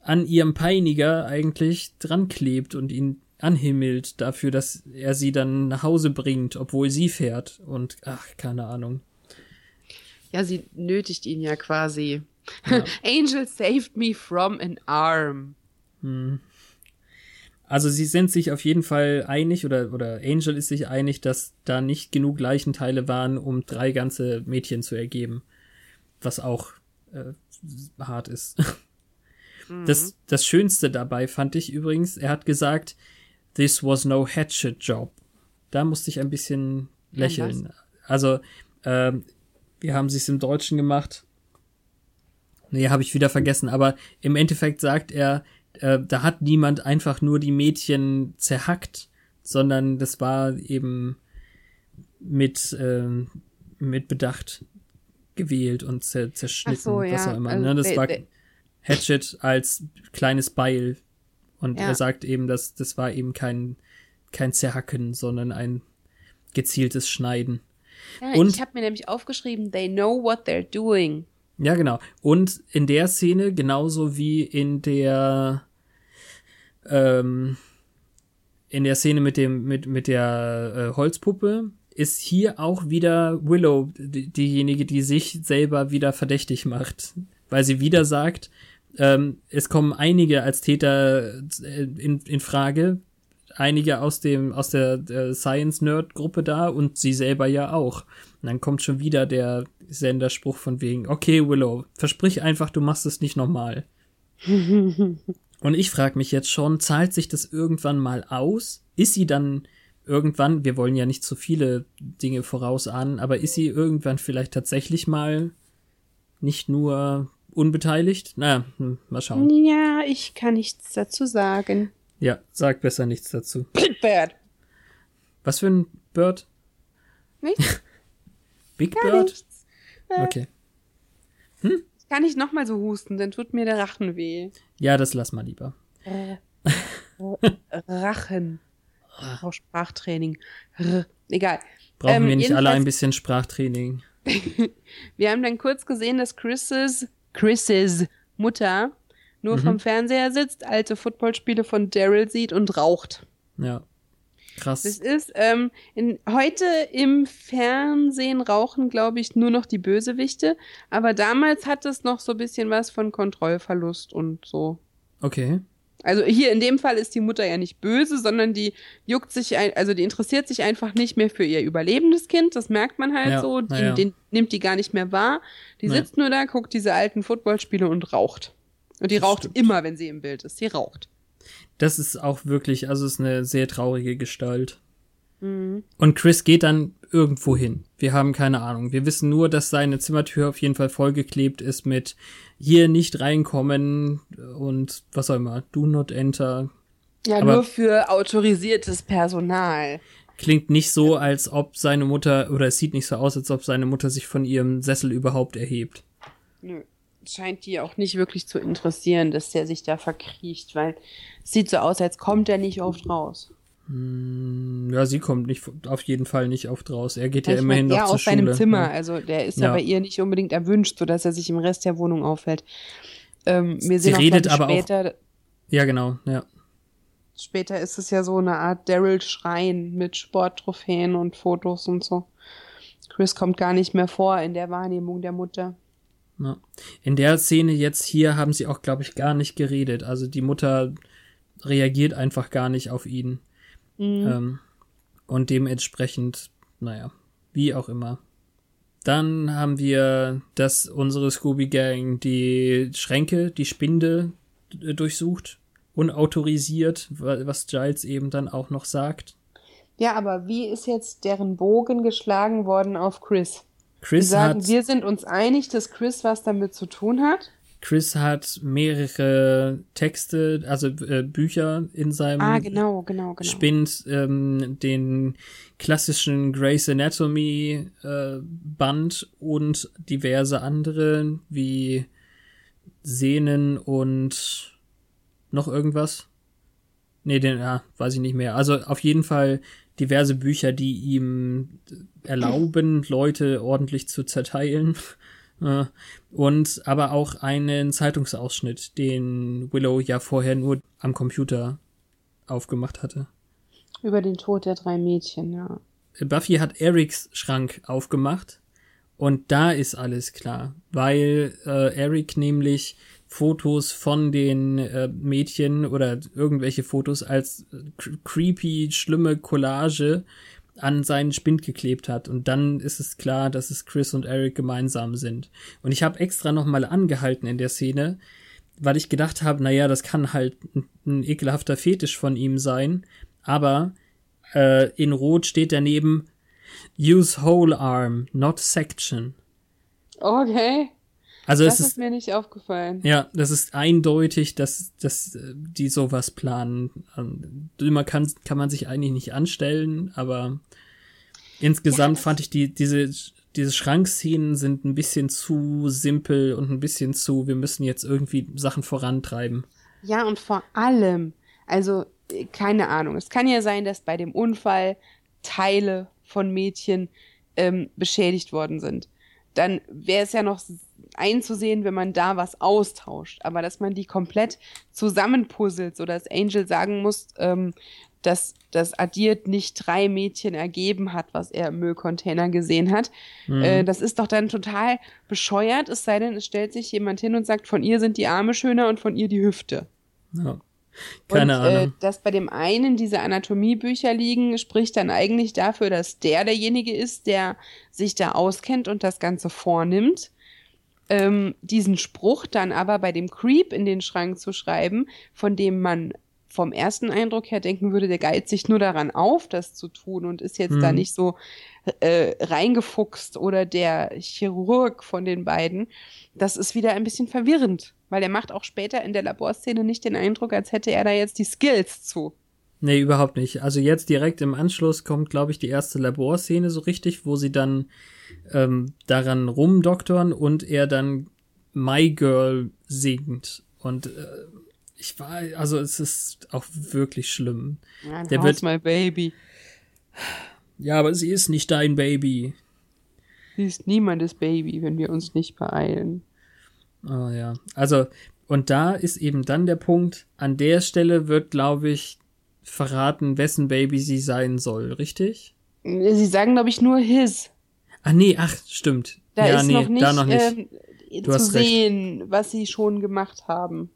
an ihrem Peiniger eigentlich dran klebt und ihn anhimmelt dafür, dass er sie dann nach Hause bringt, obwohl sie fährt. Und ach, keine Ahnung.
Ja, sie nötigt ihn ja quasi.
Ja. *laughs*
Angel saved me from an arm.
Also sie sind sich auf jeden Fall einig oder, oder Angel ist sich einig, dass da nicht genug Leichenteile waren, um drei ganze Mädchen zu ergeben. Was auch äh, hart ist. Das, das Schönste dabei fand ich übrigens, er hat gesagt, this was no hatchet job. Da musste ich ein bisschen lächeln. Also, ähm, wir haben es im Deutschen gemacht. Nee, habe ich wieder vergessen, aber im Endeffekt sagt er, äh, da hat niemand einfach nur die Mädchen zerhackt, sondern das war eben mit, ähm, mit Bedacht gewählt und zer zerschnitten,
so,
was
ja.
auch immer.
Also,
ne? Das
der-
war Hatchet als kleines Beil. Und
Ja.
er sagt eben, dass das war eben kein, kein Zerhacken, sondern ein gezieltes Schneiden.
Ja,
Und-
ich habe mir nämlich aufgeschrieben, they know what they're doing.
Ja, genau. Und in der Szene, genauso wie in der ähm, in der Szene mit dem mit mit der äh, Holzpuppe ist hier auch wieder Willow die, diejenige, die sich selber wieder verdächtig macht, weil sie wieder sagt, ähm, es kommen einige als Täter äh, in, in Frage, einige aus dem aus der äh, Science Nerd Gruppe da und sie selber ja auch. Und dann kommt schon wieder der Senderspruch von wegen, okay Willow, versprich einfach, du machst es nicht nochmal. *laughs* Und ich frage mich jetzt schon, zahlt sich das irgendwann mal aus? Ist sie dann irgendwann, wir wollen ja nicht zu viele Dinge vorausahnen, aber ist sie irgendwann vielleicht tatsächlich mal nicht nur unbeteiligt? Na, hm, mal schauen.
Ja, ich kann nichts dazu sagen.
Ja, sag besser nichts dazu.
Bad.
Was für ein Bird?
Nichts? *laughs*
Big
Gar
Bird?
nichts.
Okay.
Ich kann nicht nochmal so husten, dann tut mir der Rachen weh.
Ja, das lass mal lieber.
Rachen. Auch Sprachtraining. R. Egal.
Brauchen
Ähm,
wir nicht alle ein bisschen Sprachtraining? *laughs*
Wir haben dann kurz gesehen, dass Chris's, Chris's Mutter nur
Mhm.
vom Fernseher sitzt, alte Footballspiele von Daryl sieht und raucht.
Ja. Krass.
Das ist ähm, in, heute im Fernsehen rauchen, glaube ich, nur noch die Bösewichte. Aber damals hat es noch so ein bisschen was von Kontrollverlust und so.
Okay.
Also hier in dem Fall ist die Mutter ja nicht böse, sondern die juckt sich, ein, also die interessiert sich einfach nicht mehr für ihr überlebendes Kind. Das merkt man halt
Ja,
so. Den,
ja.
den nimmt die gar nicht mehr wahr. Die sitzt nur da, guckt diese alten Footballspiele und raucht. Und die
Das
raucht
stimmt.
immer, wenn sie im Bild ist. Die raucht.
Das ist auch wirklich, also es ist eine sehr traurige Gestalt.
Mhm.
Und Chris geht dann irgendwo hin. Wir haben keine Ahnung. Wir wissen nur, dass seine Zimmertür auf jeden Fall vollgeklebt ist mit hier nicht reinkommen und was auch immer. Do not enter.
Ja,
Aber-
nur für autorisiertes Personal.
Klingt nicht so, als ob seine Mutter, oder es sieht nicht so aus, als ob seine Mutter sich von ihrem Sessel überhaupt erhebt.
Nö. Scheint die auch nicht wirklich zu interessieren, dass der sich da verkriecht, weil es sieht so aus, als kommt er nicht oft raus.
Hm, Ja, sie kommt nicht, auf jeden Fall nicht oft raus. Er geht ja
ich
immerhin
mein,
noch
ja,
zur
aus seinem
Schule.
Zimmer.
Ja.
Also der ist ja.
Ja.
bei ihr nicht unbedingt erwünscht, sodass er sich im Rest der Wohnung aufhält. Ähm, wir
Sie
sehen auch,
redet aber auch-
später,
ja, genau, ja.
später ist es ja so eine Art Daryl-Schrein mit Sporttrophäen und Fotos und so. Chris kommt gar nicht mehr vor in der Wahrnehmung der Mutter.
Ja. In der Szene jetzt hier haben sie auch, glaube ich, gar nicht geredet. Also die Mutter reagiert einfach gar nicht auf ihn.
Mhm.
Ähm, und dementsprechend, naja, wie auch immer. Dann haben wir, dass unsere Scooby-Gang die Schränke, die Spinde äh, durchsucht, unautorisiert, wa- was Giles eben dann auch noch sagt.
Ja, aber wie ist jetzt deren Bogen geschlagen worden auf Chris? Sie
Chris
sagen,
hat,
wir sind uns einig, dass Chris was damit zu tun hat.
Chris hat mehrere Texte, also äh, Bücher in seinem
Ah, genau, genau, genau.
spinnt ähm, den klassischen Grey's Anatomy äh, Band und diverse andere wie Sehnen und noch irgendwas. Nee, den, ja, weiß ich nicht mehr. Also auf jeden Fall diverse Bücher, die ihm erlauben, Leute ordentlich zu zerteilen. *laughs* Äh, Und aber auch einen Zeitungsausschnitt, den Willow ja vorher nur am Computer aufgemacht hatte.
Über den Tod der drei Mädchen, ja.
Buffy hat Erics Schrank aufgemacht und da ist alles klar, weil äh, Eric nämlich Fotos von den äh, Mädchen oder irgendwelche Fotos als äh, cr- creepy, schlimme Collage an seinen Spind geklebt hat und dann ist es klar, dass es Chris und Eric gemeinsam sind. Und ich habe extra noch mal angehalten in der Szene, weil ich gedacht habe, naja, das kann halt ein, ein ekelhafter Fetisch von ihm sein, aber äh, in Rot steht daneben Use whole arm, not section.
Okay,
Also
das
es
ist
ist
mir nicht aufgefallen.
ja, das ist eindeutig, dass, dass äh, die sowas planen. Ähm, Immer kann, kann man sich eigentlich nicht anstellen, aber insgesamt
Ja,
fand ich die, diese, diese Schrankszenen sind ein bisschen zu simpel und ein bisschen zu, wir müssen jetzt irgendwie Sachen vorantreiben.
Ja, und vor allem, also äh, keine Ahnung, es kann ja sein, dass bei dem Unfall Teile von Mädchen ähm, beschädigt worden sind. Dann wäre es ja noch einzusehen, wenn man da was austauscht. Aber dass man die komplett zusammenpuzzelt, sodass Angel sagen muss, ähm, dass das addiert nicht drei Mädchen ergeben hat, was er im Müllcontainer gesehen hat.
Mhm.
Äh, das ist doch dann total bescheuert, es sei denn, es stellt sich jemand hin und sagt, von ihr sind die Arme schöner und von ihr die Hüfte.
ja. Keine
und, Äh,
Ahnung.
dass bei dem einen diese Anatomiebücher liegen, spricht dann eigentlich dafür, dass der derjenige ist, der sich da auskennt und das Ganze vornimmt. Ähm, diesen Spruch dann aber bei dem Creep in den Schrank zu schreiben, von dem man vom ersten Eindruck her denken würde, der geilt sich nur daran auf, das zu tun und ist jetzt
Mhm.
da nicht so äh, reingefuchst oder der Chirurg von den beiden. Das ist wieder ein bisschen verwirrend, weil er macht auch später in der Laborszene nicht den Eindruck, als hätte er da jetzt die Skills zu.
Nee, überhaupt nicht. Also jetzt direkt im Anschluss kommt, glaube ich, die erste Laborszene so richtig, wo sie dann ähm, daran rumdoktern und er dann My Girl singt. Und äh, ich war, also es ist auch wirklich schlimm.
Ja,
Der wird-
my baby.
Ja, aber sie ist nicht dein Baby.
Sie ist niemandes Baby, wenn wir uns nicht beeilen.
Oh ja. Also, und da ist eben dann der Punkt, an der Stelle wird, glaube ich, verraten, wessen Baby sie sein soll, richtig?
Sie sagen, glaube ich, nur his.
Ach nee, ach, stimmt.
Da
ja,
ist
nee,
noch nicht,
da noch nicht.
Ähm, zu
hast recht.
sehen, was sie schon gemacht haben.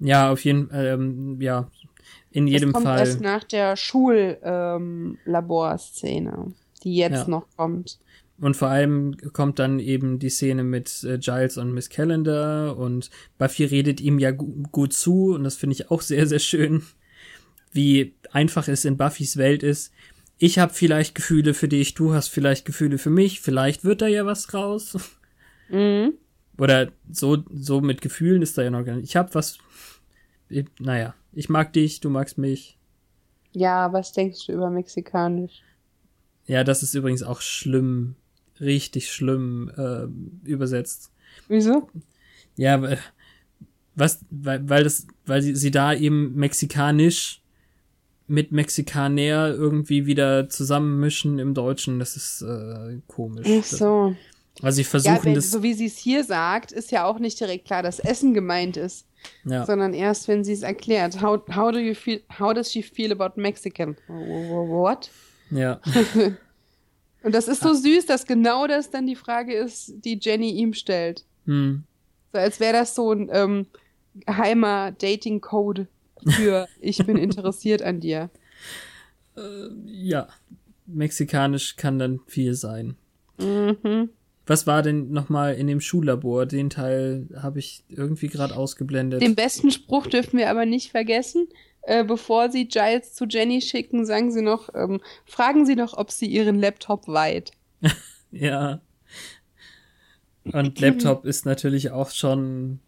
Ja, auf jeden Fall, ähm, ja, in jedem
das kommt
Fall.
erst nach der Schullaborszene, die jetzt
Ja.
noch kommt.
Und vor allem kommt dann eben die Szene mit äh, Giles und Miss Calendar und Buffy redet ihm ja gu gut zu und das finde ich auch sehr, sehr schön, wie einfach es in Buffys Welt ist. Ich habe vielleicht Gefühle für dich, du hast vielleicht Gefühle für mich, vielleicht wird da ja was raus.
Mhm.
Oder so, so mit Gefühlen ist da ja noch gar nicht. Ich hab was. Ich, naja, ich mag dich, du magst mich.
Ja, was denkst du über Mexikanisch?
Ja, das ist übrigens auch schlimm, richtig schlimm äh, übersetzt.
Wieso?
Ja, weil- was, weil, weil das, weil sie, sie da eben mexikanisch mit Mexikaner irgendwie wieder zusammenmischen im Deutschen, das ist äh, komisch.
Ach so.
Also sie
Ja,
versuchen
wenn,
das.
so wie sie es hier sagt, ist ja auch nicht direkt klar, dass Essen gemeint ist,
ja.
sondern erst, wenn sie es erklärt. How, how do you feel, how does she feel about Mexican? Wh- wh- What?
ja. *laughs*
Und das ist so süß, dass genau das dann die Frage ist, die Jenny ihm stellt.
Hm.
So als wäre das so ein ähm, geheimer Dating-Code für ich bin interessiert an dir.
ja. Mexikanisch kann dann viel sein.
Mhm.
Was war denn nochmal in dem Schullabor? Den Teil habe ich irgendwie gerade ausgeblendet.
Den besten Spruch dürfen wir aber nicht vergessen. Äh, bevor sie Giles zu Jenny schicken, sagen sie noch, ähm, fragen sie doch, ob sie ihren Laptop weiht. *laughs*
ja. Und Laptop *laughs* ist natürlich auch schon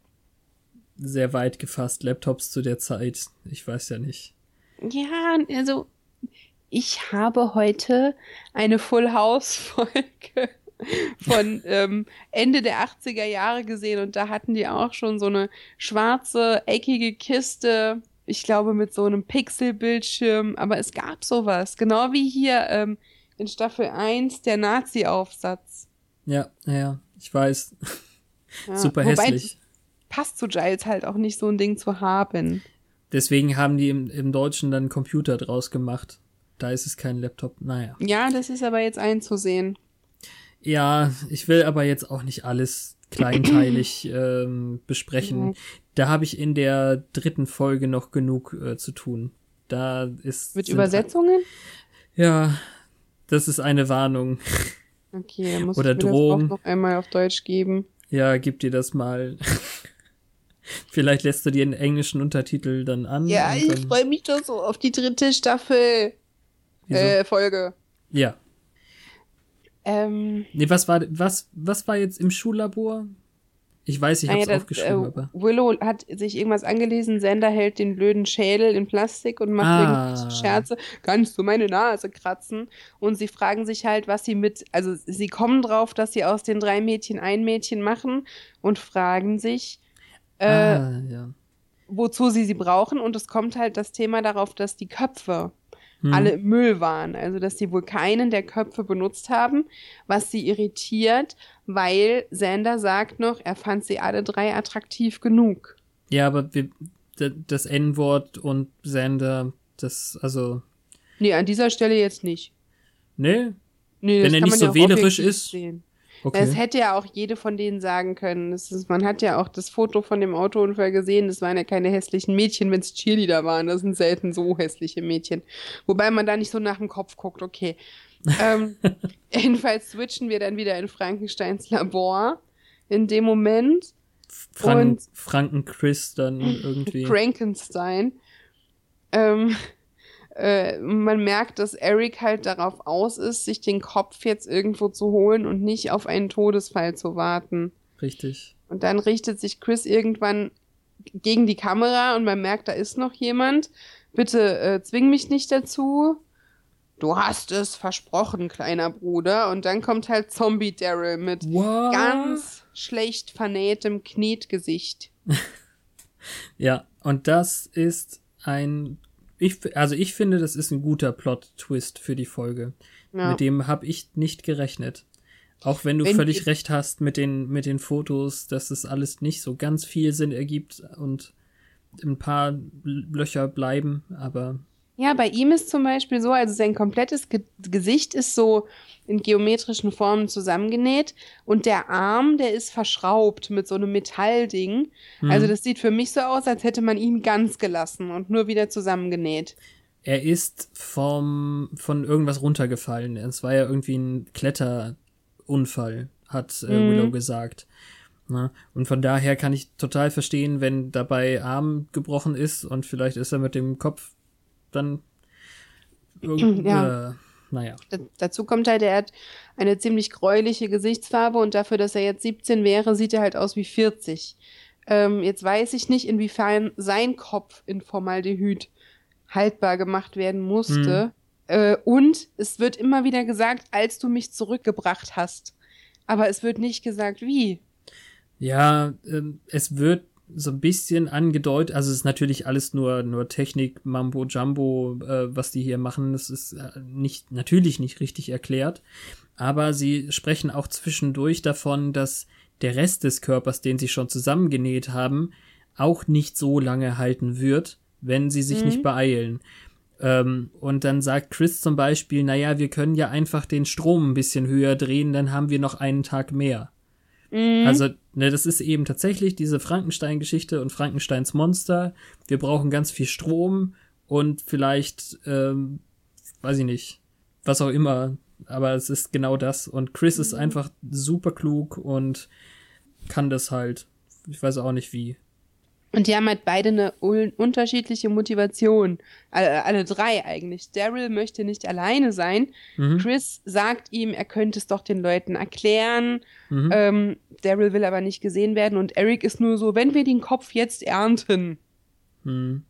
sehr weit gefasst. Laptops zu der Zeit. Ich weiß ja nicht.
Ja, also ich habe heute eine Full House Folge *laughs* von ähm, Ende der 80er Jahre gesehen und da hatten die auch schon so eine schwarze, eckige Kiste, ich glaube mit so einem Pixelbildschirm, aber es gab sowas, genau wie hier ähm, in Staffel 1 der Nazi-Aufsatz.
Ja, ja, ich weiß.
Ja, *laughs*
Super
wobei,
hässlich.
Passt zu Giles halt auch nicht so ein Ding zu haben.
Deswegen haben die im, im Deutschen dann Computer draus gemacht. Da ist es kein Laptop. Naja.
Ja, das ist aber jetzt einzusehen.
Ja, ich will aber jetzt auch nicht alles kleinteilig *clears throat* ähm, besprechen.
Mhm.
Da habe ich in der dritten Folge noch genug äh, zu tun. Da ist.
Mit Übersetzungen?
Ja, das ist eine Warnung.
Okay, dann muss
Oder
ich mir
Drohung.
das auch noch einmal auf Deutsch geben.
Ja, gib dir das mal. Vielleicht lässt du dir den englischen Untertitel dann an.
Ja, ich freue mich doch so auf die dritte Staffel äh, Folge.
Ja.
Ähm,
Nee, was war, was, was war jetzt im Schullabor? Ich weiß, ich hab's
naja, das,
aufgeschrieben,
äh,
aber.
Willow hat sich irgendwas angelesen, Sender hält den blöden Schädel in Plastik und macht
Ah.
irgendwelche Scherze. Kannst du meine Nase kratzen? Und sie fragen sich halt, was sie mit, also sie kommen drauf, dass sie aus den drei Mädchen ein Mädchen machen und fragen sich, äh,
ah, ja.
wozu sie sie brauchen. Und es kommt halt das Thema darauf, dass die Köpfe
Hm.
alle im Müll waren. Also, dass sie wohl keinen der Köpfe benutzt haben, was sie irritiert, weil Sander sagt noch, er fand sie alle drei attraktiv genug.
Ja, aber wir, das N-Wort und Sander, das, also,
Nee, an dieser Stelle jetzt nicht.
ne?
Nee,
Wenn er nicht so wählerisch ist.
Sehen.
Okay.
Das hätte ja auch jede von denen sagen können. Ist, man hat ja auch das Foto von dem Autounfall gesehen. Das waren ja keine hässlichen Mädchen, wenn es Cheerleader waren. Das sind selten so hässliche Mädchen. Wobei man da nicht so nach dem Kopf guckt, okay. ähm, *laughs* jedenfalls switchen wir dann wieder in Frankensteins Labor. In dem Moment
Frank,
und-
Franken Chris dann irgendwie.
Frankenstein. Ähm, äh, man merkt, dass Eric halt darauf aus ist, sich den Kopf jetzt irgendwo zu holen und nicht auf einen Todesfall zu warten.
Richtig.
Und dann richtet sich Chris irgendwann gegen die Kamera und man merkt, da ist noch jemand. Bitte äh, zwing mich nicht dazu. Du hast es versprochen, kleiner Bruder. Und dann kommt halt Zombie Daryl mit
What?
ganz schlecht vernähtem Knetgesicht. *laughs*
Ja, und das ist ein. Ich, also ich finde, das ist ein guter Plot-Twist für die Folge.
Ja.
Mit dem habe ich nicht gerechnet. Auch wenn du
Wenn
völlig recht hast mit den, mit den Fotos, dass es alles nicht so ganz viel Sinn ergibt und ein paar Löcher bleiben, aber
Ja, bei ihm ist zum Beispiel so, also sein komplettes Ge Gesicht ist so in geometrischen Formen zusammengenäht und der Arm, der ist verschraubt mit so einem Metallding.
Hm.
Also das sieht für mich so aus, als hätte man ihn ganz gelassen und nur wieder zusammengenäht.
Er ist vom, von irgendwas runtergefallen. Es war ja irgendwie ein Kletterunfall, hat äh,
Mhm.
Willow gesagt. Na, und von daher kann ich total verstehen, wenn dabei Arm gebrochen ist und vielleicht ist er mit dem Kopf dann *clears throat*
Ja.
äh, naja.
Dazu kommt halt, er hat eine ziemlich gräuliche Gesichtsfarbe und dafür, dass er jetzt 17 wäre, sieht er halt aus wie 40. Ähm, jetzt weiß ich nicht, inwiefern sein Kopf in Formaldehyd haltbar gemacht werden musste. Äh, und es wird immer wieder gesagt, als du mich zurückgebracht hast. Aber es wird nicht gesagt, wie.
Ja, ähm, es wird so ein bisschen angedeutet, also es ist natürlich alles nur, nur Technik, Mambo Jumbo, äh, was die hier machen, das ist äh, nicht, natürlich nicht richtig erklärt, aber sie sprechen auch zwischendurch davon, dass der Rest des Körpers, den sie schon zusammengenäht haben, auch nicht so lange halten wird, wenn sie sich
Mhm.
nicht beeilen. Ähm, und dann sagt Chris zum Beispiel, naja, wir können ja einfach den Strom ein bisschen höher drehen, dann haben wir noch einen Tag mehr.
Mhm.
Also, ne, das ist eben tatsächlich diese Frankenstein-Geschichte und Frankensteins Monster. Wir brauchen ganz viel Strom und vielleicht, ähm, weiß ich nicht, was auch immer. Aber es ist genau das. Und Chris ist einfach super klug und kann das halt. Ich weiß auch nicht wie.
Und die haben halt beide eine un unterschiedliche Motivation. Alle, alle drei eigentlich. Daryl möchte nicht alleine sein.
Mhm.
Chris sagt ihm, er könnte es doch den Leuten erklären.
Mhm.
Ähm, Daryl will aber nicht gesehen werden. Und Eric ist nur so, wenn wir den Kopf jetzt ernten.
Hm.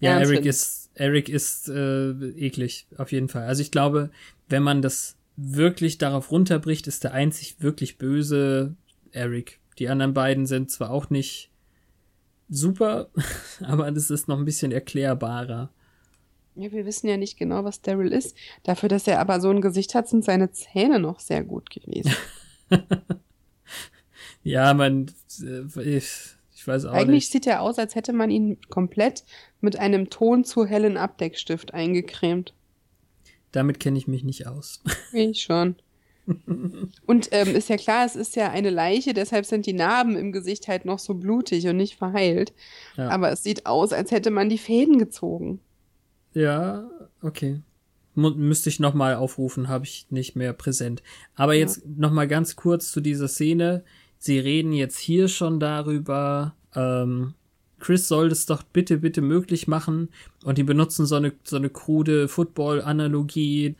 Ja,
Ernst
Eric ist, Eric ist äh, eklig, auf jeden Fall. Also ich glaube, wenn man das wirklich darauf runterbricht, ist der einzig wirklich böse Eric. Die anderen beiden sind zwar auch nicht super, *laughs* aber das ist noch ein bisschen erklärbarer.
Ja, wir wissen ja nicht genau, was Daryl ist. Dafür, dass er aber so ein Gesicht hat, sind seine Zähne noch sehr gut gewesen. *laughs*
Ja, man, äh, ich, ich weiß auch
Eigentlich
nicht.
sieht er aus, als hätte man ihn komplett mit einem Ton zu hellen Abdeckstift eingecremt.
Damit kenne ich mich nicht aus. *laughs*
Ich schon. Und ähm, ist ja klar, es ist ja eine Leiche, deshalb sind die Narben im Gesicht halt noch so blutig und nicht verheilt.
Ja.
Aber es sieht aus, als hätte man die Fäden gezogen.
Ja, okay. Mu müsste ich nochmal aufrufen, habe ich nicht mehr präsent. Aber jetzt noch mal ganz kurz zu dieser Szene. Sie reden jetzt hier schon darüber, ähm, Chris soll das doch bitte, bitte möglich machen. Und die benutzen so eine, so eine krude Football-Analogie,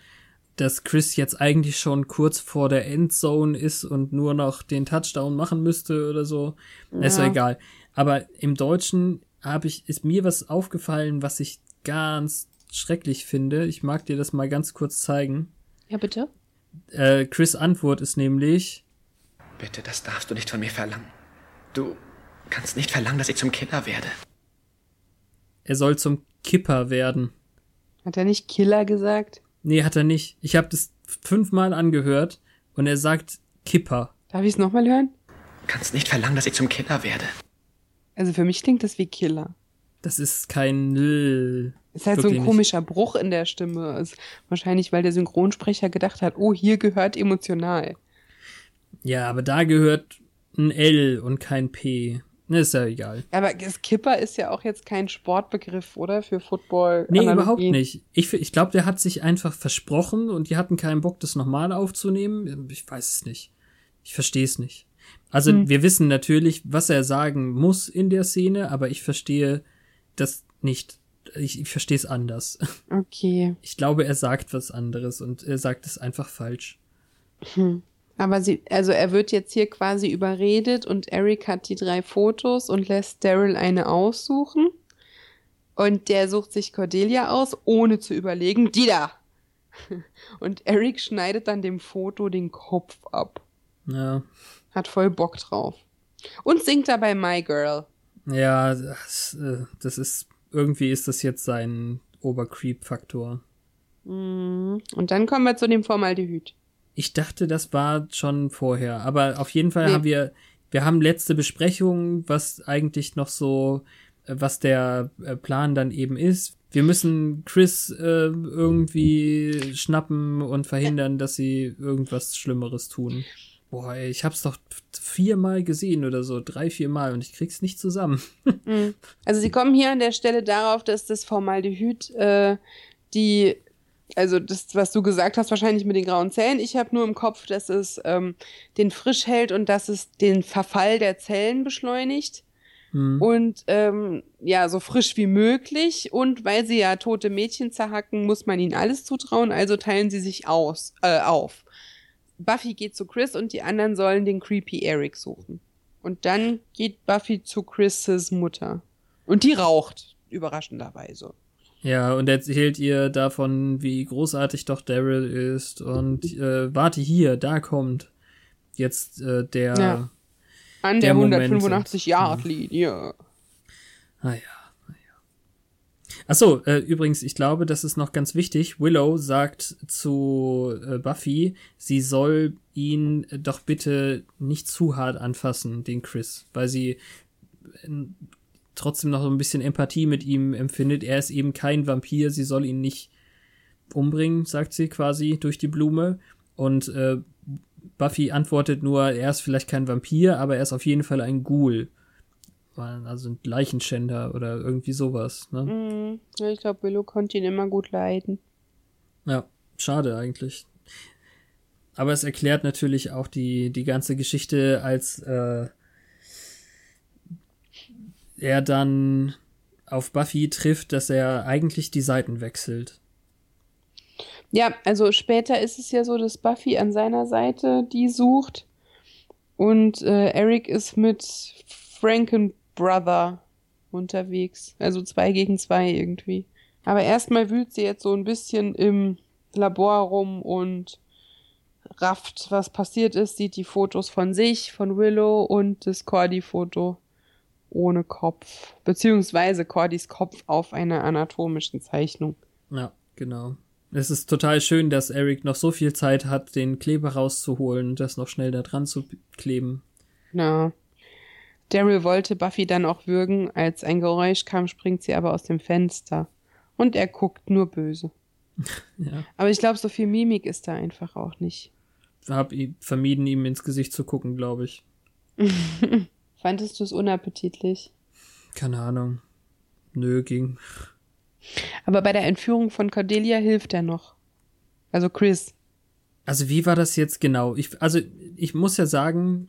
dass Chris jetzt eigentlich schon kurz vor der Endzone ist und nur noch den Touchdown machen müsste oder so. Ist ja
Ja.
egal. Aber im Deutschen habe ich, ist mir was aufgefallen, was ich ganz schrecklich finde. Ich mag dir das mal ganz kurz zeigen.
Ja, bitte?
Äh, Chris Antwort ist nämlich,
Bitte, das darfst du nicht von mir verlangen. Du kannst nicht verlangen, dass ich zum Killer werde.
er soll zum Kipper werden.
Hat er nicht Killer gesagt?
Nee, hat er nicht. Ich habe das fünfmal angehört und er sagt Kipper.
Darf ich es nochmal hören?
Du kannst nicht verlangen, dass ich zum Killer werde.
Also für mich klingt das wie Killer.
Das ist kein L.
Ist halt so ein
nicht.
komischer Bruch in der Stimme. Ist wahrscheinlich, weil der Synchronsprecher gedacht hat, oh, hier gehört emotional.
Ja, aber da gehört ein L und kein P. Ne, ist ja egal.
Aber das Kipper ist ja auch jetzt kein Sportbegriff, oder? Für Football.
Nee, überhaupt nicht. Ich, ich glaube, der hat sich einfach versprochen und die hatten keinen Bock, das nochmal aufzunehmen. Ich weiß es nicht. Ich verstehe es nicht. Also,
Hm.
wir wissen natürlich, was er sagen muss in der Szene, aber ich verstehe das nicht. Ich, ich verstehe es anders.
Okay.
Ich glaube, er sagt was anderes und er sagt es einfach falsch.
Aber sie, also er wird jetzt hier quasi überredet und Eric hat die drei Fotos und lässt Daryl eine aussuchen. Und der sucht sich Cordelia aus, ohne zu überlegen, die da. *laughs* Und Eric schneidet dann dem Foto den Kopf ab.
Ja,
Hat voll Bock drauf. Und singt dabei My Girl.
ja das, äh, das ist, irgendwie ist das jetzt sein Obercreep-Faktor.
Mhm. Und dann kommen wir zu dem Formaldehyd.
Ich dachte, das war schon vorher, aber auf jeden Fall
Nee.
haben wir, wir haben letzte Besprechung, was eigentlich noch so äh, was der äh, Plan dann eben ist. Wir müssen Chris äh, irgendwie schnappen und verhindern, dass sie irgendwas Schlimmeres tun. Boah, ey, ich hab's doch viermal gesehen oder so, drei, vier Mal und ich krieg's nicht zusammen.
Mhm. Also sie kommen hier an der Stelle darauf, dass das Formaldehyd äh, die, also das, was du gesagt hast, wahrscheinlich mit den grauen Zellen. Ich habe nur im Kopf, dass es ähm, den frisch hält und dass es den Verfall der Zellen beschleunigt.
Hm.
Und ähm, ja, so frisch wie möglich. Und weil sie ja tote Mädchen zerhacken, muss man ihnen alles zutrauen. Also teilen sie sich aus, äh, auf. Buffy geht zu Chris und die anderen sollen den creepy Eric suchen. Und dann geht Buffy zu Chris' Mutter. Und die raucht, überraschenderweise.
Ja, und erzählt ihr davon, wie großartig doch Daryl ist und äh, warte hier, da kommt jetzt äh, der.
Ja. An der,
Der Moment
185-Yard-Linie.
Ah ja, ah ja. Achso, äh, übrigens, ich glaube, das ist noch ganz wichtig. Willow sagt zu äh, Buffy, sie soll ihn doch bitte nicht zu hart anfassen, den Chris, weil sie äh, trotzdem noch so ein bisschen Empathie mit ihm empfindet. Er ist eben kein Vampir, sie soll ihn nicht umbringen, sagt sie quasi durch die Blume. Und äh, Buffy antwortet nur, er ist vielleicht kein Vampir, aber er ist auf jeden Fall ein Ghoul. Also ein Leichenschänder oder irgendwie sowas. Ne?
Ja, ich glaube, Willow konnte ihn immer gut leiden.
Ja, schade eigentlich. Aber es erklärt natürlich auch die, die ganze Geschichte, als äh, er dann auf Buffy trifft, dass er eigentlich die Seiten wechselt.
Ja, also später ist es ja so, dass Buffy an seiner Seite die sucht und äh, Eric ist mit Frankenbrother unterwegs. Also zwei gegen zwei irgendwie. Aber erstmal wühlt sie jetzt so ein bisschen im Labor rum und rafft, was passiert ist, sieht die Fotos von sich, von Willow und das Cordy-Foto ohne Kopf. Beziehungsweise Cordys Kopf auf einer anatomischen Zeichnung.
Ja, genau. Es ist total schön, dass Eric noch so viel Zeit hat, den Kleber rauszuholen und das noch schnell da dran zu kleben.
Ja. Daryl wollte Buffy dann auch würgen. Als ein Geräusch kam, springt sie aber aus dem Fenster. Und er guckt nur böse. *laughs*
Ja.
Aber ich glaube, so viel Mimik ist da einfach auch nicht.
Hab vermieden, ihm ins Gesicht zu gucken, glaube ich. *laughs*
Fandest du es unappetitlich?
Keine Ahnung. Nö, ging.
Aber bei der Entführung von Cordelia hilft er noch. Also Chris.
Also wie war das jetzt genau? Ich, also ich muss ja sagen,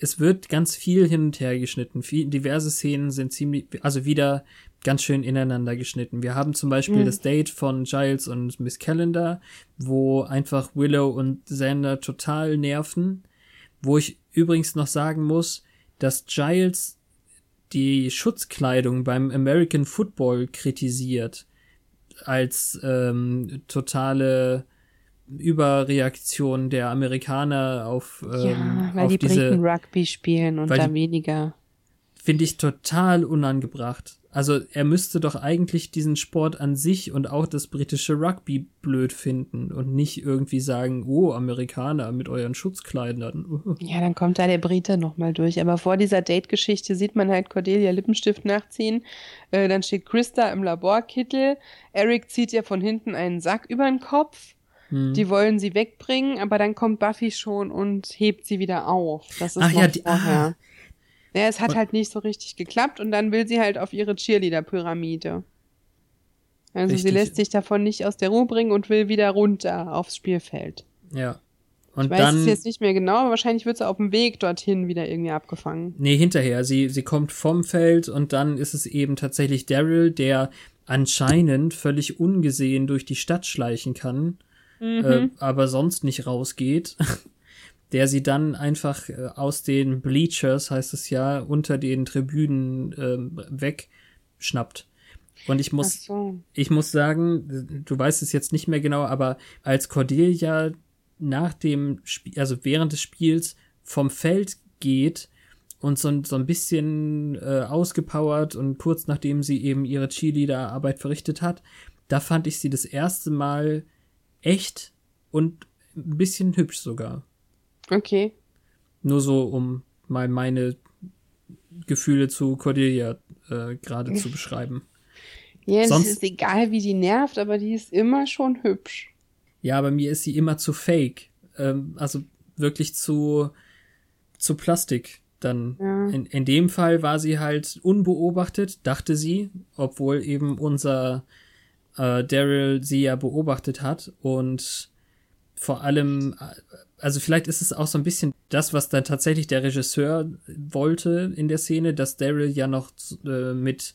es wird ganz viel hin und her geschnitten. Viel, diverse Szenen sind ziemlich, also wieder ganz schön ineinander geschnitten. Wir haben zum Beispiel
Mhm.
das Date von Giles und Miss Calendar, wo einfach Willow und Xander total nerven. Wo ich übrigens noch sagen muss, dass Giles die Schutzkleidung beim American Football kritisiert als ähm, totale Überreaktion der Amerikaner auf, ähm,
ja, weil
auf
die
diese
Briten Rugby spielen und da weniger.
Finde ich total unangebracht. Also er müsste doch eigentlich diesen Sport an sich und auch das britische Rugby blöd finden und nicht irgendwie sagen, oh, Amerikaner mit euren Schutzkleidern. *laughs*
Ja, dann kommt da der Brite nochmal durch. Aber vor dieser Date-Geschichte sieht man halt Cordelia Lippenstift nachziehen. Äh, dann steht Christa im Laborkittel. Eric zieht ihr von hinten einen Sack über den Kopf.
Hm.
Die wollen sie wegbringen, aber dann kommt Buffy schon und hebt sie wieder auf. Das ist
Ach
noch
ja, die-
vorher.
ah.
Ja, es hat
Und-
halt nicht so richtig geklappt und dann will sie halt auf ihre Cheerleader-Pyramide. Also sie
Richtig.
lässt sich davon nicht aus der Ruhe bringen und will wieder runter aufs Spielfeld.
Ja. Und
Ich weiß
dann.
es jetzt nicht mehr genau, aber wahrscheinlich wird sie auf dem Weg dorthin wieder irgendwie abgefangen.
Nee, hinterher. Sie, sie kommt vom Feld und dann ist es eben tatsächlich Daryl, der anscheinend völlig ungesehen durch die Stadt schleichen kann,
Mhm.
äh, aber sonst nicht rausgeht. *laughs* Der sie dann einfach äh, aus den Bleachers, heißt es ja, unter den Tribünen ähm, wegschnappt. Und ich muss,
so.
ich muss sagen, du weißt es jetzt nicht mehr genau, aber als Cordelia nach dem Spiel, also während des Spiels vom Feld geht und so, ein- so ein bisschen äh, ausgepowert und kurz nachdem sie eben ihre Cheerleader-Arbeit verrichtet hat, da fand ich sie das erste Mal echt und ein bisschen hübsch sogar.
Okay.
Nur so, um mal meine Gefühle zu Cordelia äh, gerade zu beschreiben. *laughs*
Ja, es
Sonst-
ist egal, wie die nervt, aber die ist immer schon hübsch.
Ja, aber mir ist sie immer zu fake. Ähm, also wirklich zu, zu Plastik dann.
Ja.
In, in dem Fall war sie halt unbeobachtet, dachte sie, obwohl eben unser äh, Daryl sie ja beobachtet hat und vor allem, also vielleicht ist es auch so ein bisschen das, was dann tatsächlich der Regisseur wollte in der Szene, dass Daryl ja noch äh, mit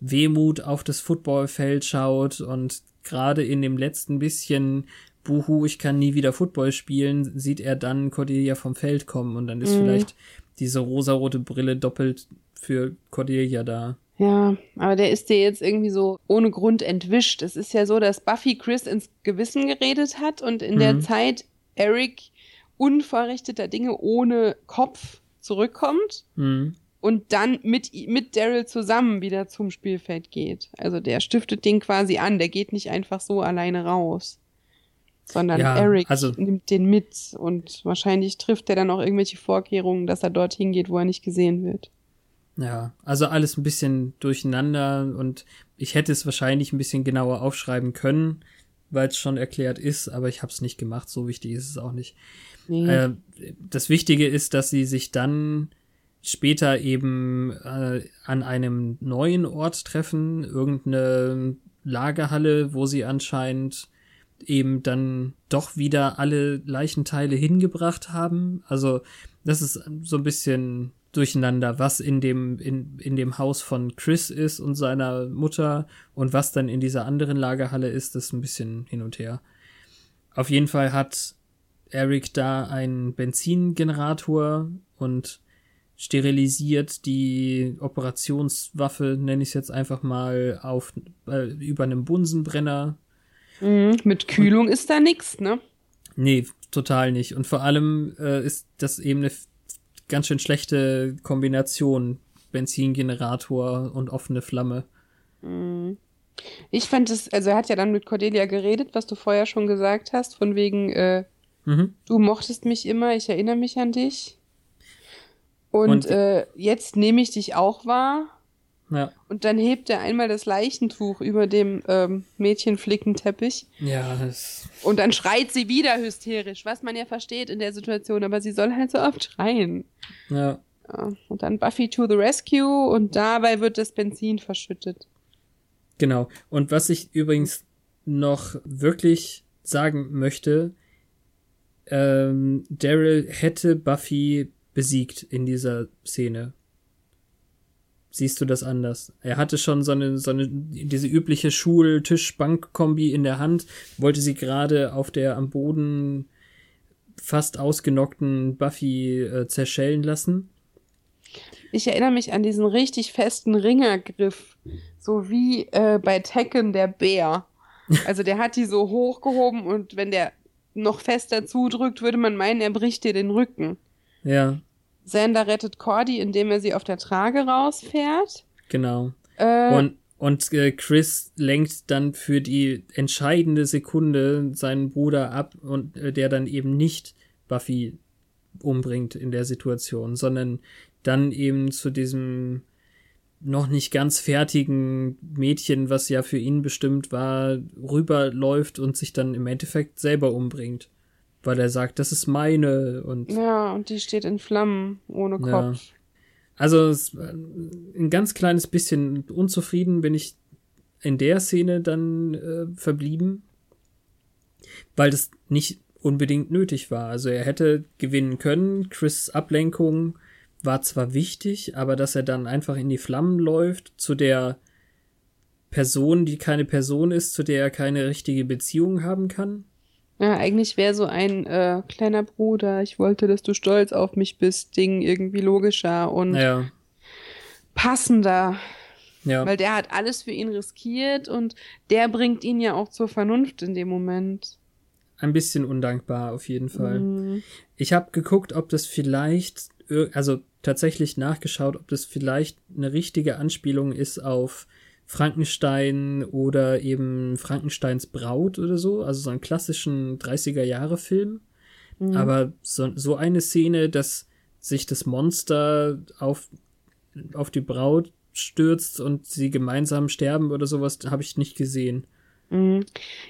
Wehmut auf das Footballfeld schaut und gerade in dem letzten bisschen Buhu, ich kann nie wieder Football spielen, sieht er dann Cordelia vom Feld kommen und dann ist vielleicht diese rosarote Brille doppelt für Cordelia da.
Ja, aber der ist dir jetzt irgendwie so ohne Grund entwischt. Es ist ja so, dass Buffy Chris ins Gewissen geredet hat und in der
Mhm.
Zeit Eric unverrichteter Dinge ohne Kopf zurückkommt
Hm.
und dann mit, mit Daryl zusammen wieder zum Spielfeld geht. Also der stiftet den quasi an, der geht nicht einfach so alleine raus. Sondern
Ja,
Eric
also-
nimmt den mit und wahrscheinlich trifft er dann auch irgendwelche Vorkehrungen, dass er dorthin geht, wo er nicht gesehen wird.
Ja, also alles ein bisschen durcheinander und ich hätte es wahrscheinlich ein bisschen genauer aufschreiben können, weil es schon erklärt ist, aber ich habe es nicht gemacht. So wichtig ist es auch nicht.
Nee.
Äh, das Wichtige ist, dass sie sich dann später eben äh, an einem neuen Ort treffen, irgendeine Lagerhalle, wo sie anscheinend eben dann doch wieder alle Leichenteile hingebracht haben. Also das ist so ein bisschen durcheinander, was in dem in, in dem Haus von Chris ist und seiner Mutter und was dann in dieser anderen Lagerhalle ist, das ist ein bisschen hin und her. Auf jeden Fall hat Eric da einen Benzingenerator und sterilisiert die Operationswaffe, nenne ich es jetzt einfach mal, auf äh, über einem Bunsenbrenner.
Mhm. Mit Kühlung ist da nix, ne?
Nee, total nicht. Und vor allem äh, ist das eben eine ganz schön schlechte Kombination. Benzingenerator und offene Flamme.
Ich fand es, also er hat ja dann mit Cordelia geredet, was du vorher schon gesagt hast, von wegen, äh,
Mhm.
du mochtest mich immer, ich erinnere mich an dich. Und,
Und-
äh, jetzt nehme ich dich auch wahr.
Ja.
Und dann hebt er einmal das Leichentuch über dem ähm, Mädchenflickenteppich.
Ja, das,
Und dann schreit sie wieder hysterisch, was man ja versteht in der Situation, aber sie soll halt so oft schreien.
ja.
Ja. Und dann Buffy to the rescue und dabei wird das Benzin verschüttet.
Genau. Und was ich übrigens noch wirklich sagen möchte, ähm, Daryl hätte Buffy besiegt in dieser Szene. Siehst du das anders? Er hatte schon so eine, so eine, diese übliche Schul-Tisch-Bank-Kombi in der Hand, wollte sie gerade auf der am Boden fast ausgenockten Buffy äh, zerschellen lassen.
Ich erinnere mich an diesen richtig festen Ringergriff, so wie äh, bei Tekken der Bär. *laughs* Also der hat die so hochgehoben und wenn der noch fester zudrückt, würde man meinen, er bricht dir den Rücken.
Ja,
Sander rettet Cordy, indem er sie auf der Trage rausfährt.
genau.
Äh,
Und, und äh, Chris lenkt dann für die entscheidende Sekunde seinen Bruder ab und äh, der dann eben nicht Buffy umbringt in der Situation, sondern dann eben zu diesem noch nicht ganz fertigen Mädchen, was ja für ihn bestimmt war, rüberläuft und sich dann im Endeffekt selber umbringt. Weil er sagt, das ist meine und
ja, und die steht in Flammen ohne
Ja.
Kopf.
Also es, äh, ein ganz kleines bisschen unzufrieden bin ich in der Szene dann äh, verblieben, weil das nicht unbedingt nötig war. Also er hätte gewinnen können. Chris Ablenkung war zwar wichtig, aber dass er dann einfach in die Flammen läuft zu der Person, die keine Person ist, zu der er keine richtige Beziehung haben kann.
Ja, eigentlich wäre so ein äh, kleiner Bruder, ich wollte, dass du stolz auf mich bist, Ding irgendwie logischer und
Naja,
passender.
ja.
Weil der hat alles für ihn riskiert und der bringt ihn ja auch zur Vernunft in dem Moment.
Ein bisschen undankbar auf jeden Fall.
Mhm.
Ich habe geguckt, ob das vielleicht, also tatsächlich nachgeschaut, ob das vielleicht eine richtige Anspielung ist auf Frankenstein oder eben Frankensteins Braut oder so, also so einen klassischen 30er-Jahre-Film. Aber so, so eine Szene, dass sich das Monster auf auf die Braut stürzt und sie gemeinsam sterben oder sowas, habe ich nicht gesehen.
Mhm.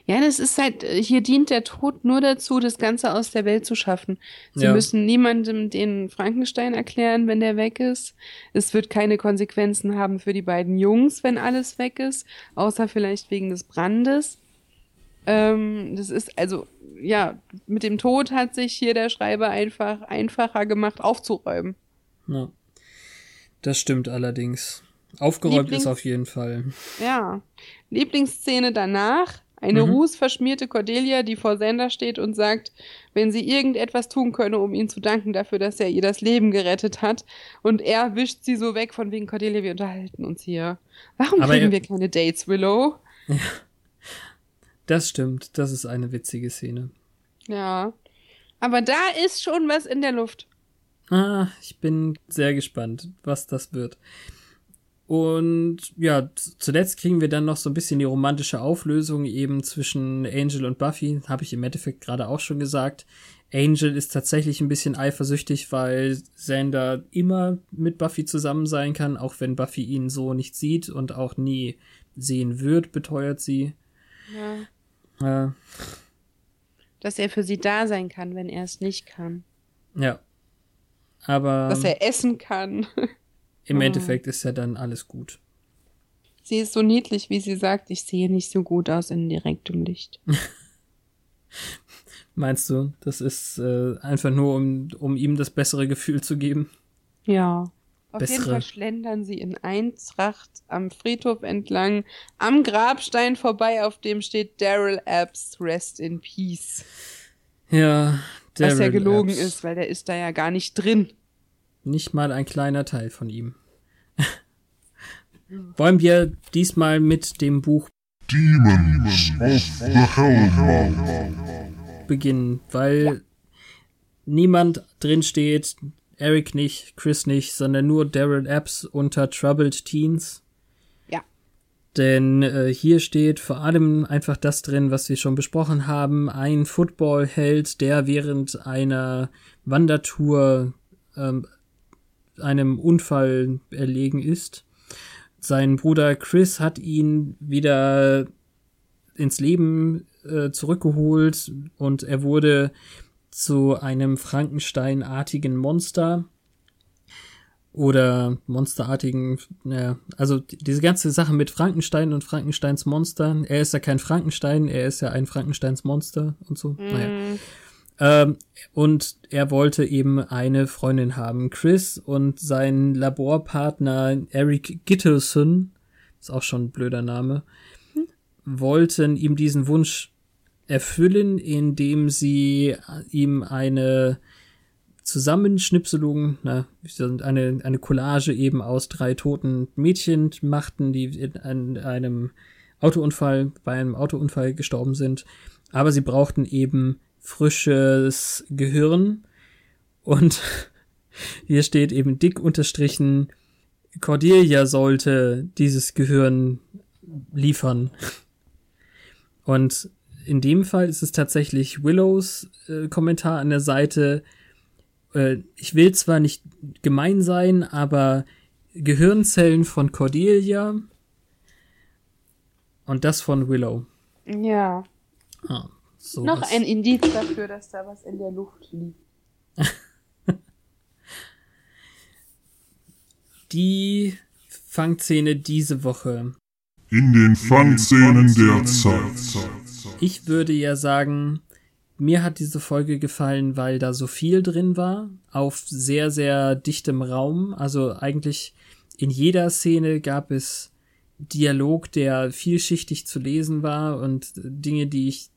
Ja, das ist halt, hier dient der Tod nur dazu, das Ganze aus der Welt zu schaffen. Sie
Ja.
müssen niemandem den Frankenstein erklären, wenn der weg ist. Es wird keine Konsequenzen haben für die beiden Jungs, wenn alles weg ist, außer vielleicht wegen des Brandes. Ähm, das ist also, ja, mit dem Tod hat sich hier der Schreiber einfach einfacher gemacht, aufzuräumen.
Ja. Das stimmt allerdings. Aufgeräumt
Lieblings-
ist auf jeden Fall.
Ja. Lieblingsszene danach. Eine
Mhm.
rußverschmierte Cordelia, die vor Sander steht und sagt, wenn sie irgendetwas tun könne, um ihm zu danken dafür, dass er ihr das Leben gerettet hat. Und er wischt sie so weg von wegen Cordelia, wir unterhalten uns hier. Warum
Aber
kriegen wir keine Dates, Willow? *laughs*
Das stimmt. Das ist eine witzige Szene.
Ja. Aber da ist schon was in der Luft.
Ah, ich bin sehr gespannt, was das wird. Und ja, zuletzt kriegen wir dann noch so ein bisschen die romantische Auflösung eben zwischen Angel und Buffy, habe ich im Endeffekt gerade auch schon gesagt. Angel ist tatsächlich ein bisschen eifersüchtig, weil Xander immer mit Buffy zusammen sein kann, auch wenn Buffy ihn so nicht sieht und auch nie sehen wird, beteuert sie.
Ja.
Äh,
Dass er für sie da sein kann, wenn er es nicht kann.
ja. Aber
Dass er essen kann. *laughs*
im
Oh.
Endeffekt ist ja dann alles gut.
Sie ist so niedlich, wie sie sagt, ich sehe nicht so gut aus in direktem Licht. *laughs*
Meinst du, das ist äh, einfach nur, um, um ihm das bessere Gefühl zu geben?
Ja. Auf jeden. Fall schlendern sie in Eintracht am Friedhof entlang, am Grabstein vorbei, auf dem steht Daryl Epps, Rest in Peace.
Ja,
Was ja
Daryl
gelogen
Epps.
ist, weil der ist da ja gar nicht drin.
Nicht mal ein kleiner Teil von ihm. *laughs* Wollen wir diesmal mit dem Buch
Demons of the Hellmouth.
beginnen, weil niemand drin steht, Eric nicht, Chris nicht, sondern nur Daryl Epps unter Troubled Teens.
Ja.
Denn äh, hier steht vor allem einfach das drin, was wir schon besprochen haben. Ein Footballheld, der während einer Wandertour ähm, einem Unfall erlegen ist. Sein Bruder Chris hat ihn wieder ins Leben äh, zurückgeholt und er wurde zu einem Frankenstein-artigen Monster oder monsterartigen, ja, also die- diese ganze Sache mit Frankenstein und Frankensteins Monster. Er ist ja kein Frankenstein, er ist ja ein Frankensteins Monster und so. Naja. Ähm, und er wollte eben eine Freundin haben. Chris und sein Laborpartner Eric Gitterson, ist auch schon ein blöder Name, wollten ihm diesen Wunsch erfüllen, indem sie ihm eine Zusammenschnipselung, na, eine, eine Collage eben aus drei toten Mädchen machten, die in einem Autounfall, bei einem Autounfall gestorben sind. Aber sie brauchten eben frisches Gehirn. Und *laughs* hier steht eben dick unterstrichen, Cordelia sollte dieses Gehirn liefern. Und in dem Fall ist es tatsächlich Willows äh, Kommentar an der Seite. Äh, ich will zwar nicht gemein sein, aber Gehirnzellen von Cordelia und das von Willow.
ja.
Ah, so
Noch ein Indiz dafür, dass da was in der Luft liegt. *laughs*
Die Fangszene diese Woche.
In den Fangszenen der Zeit.
Ich würde ja sagen, mir hat diese Folge gefallen, weil da so viel drin war, auf sehr, sehr dichtem Raum. Also eigentlich in jeder Szene gab es Dialog, der vielschichtig zu lesen war und Dinge, die ich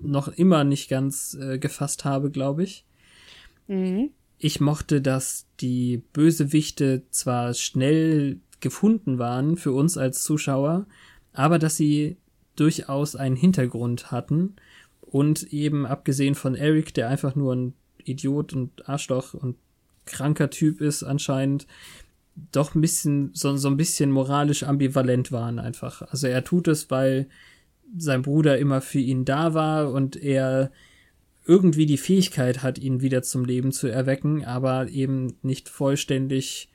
noch immer nicht ganz äh, gefasst habe, glaube ich.
Mhm.
Ich mochte, dass die Bösewichte zwar schnell gefunden waren für uns als Zuschauer, aber dass sie durchaus einen Hintergrund hatten und eben abgesehen von Eric, der einfach nur ein Idiot und Arschloch und kranker Typ ist anscheinend, doch ein bisschen, so, so ein bisschen moralisch ambivalent waren einfach. Also er tut es, weil sein Bruder immer für ihn da war und er irgendwie die Fähigkeit hat, ihn wieder zum Leben zu erwecken, aber eben nicht vollständig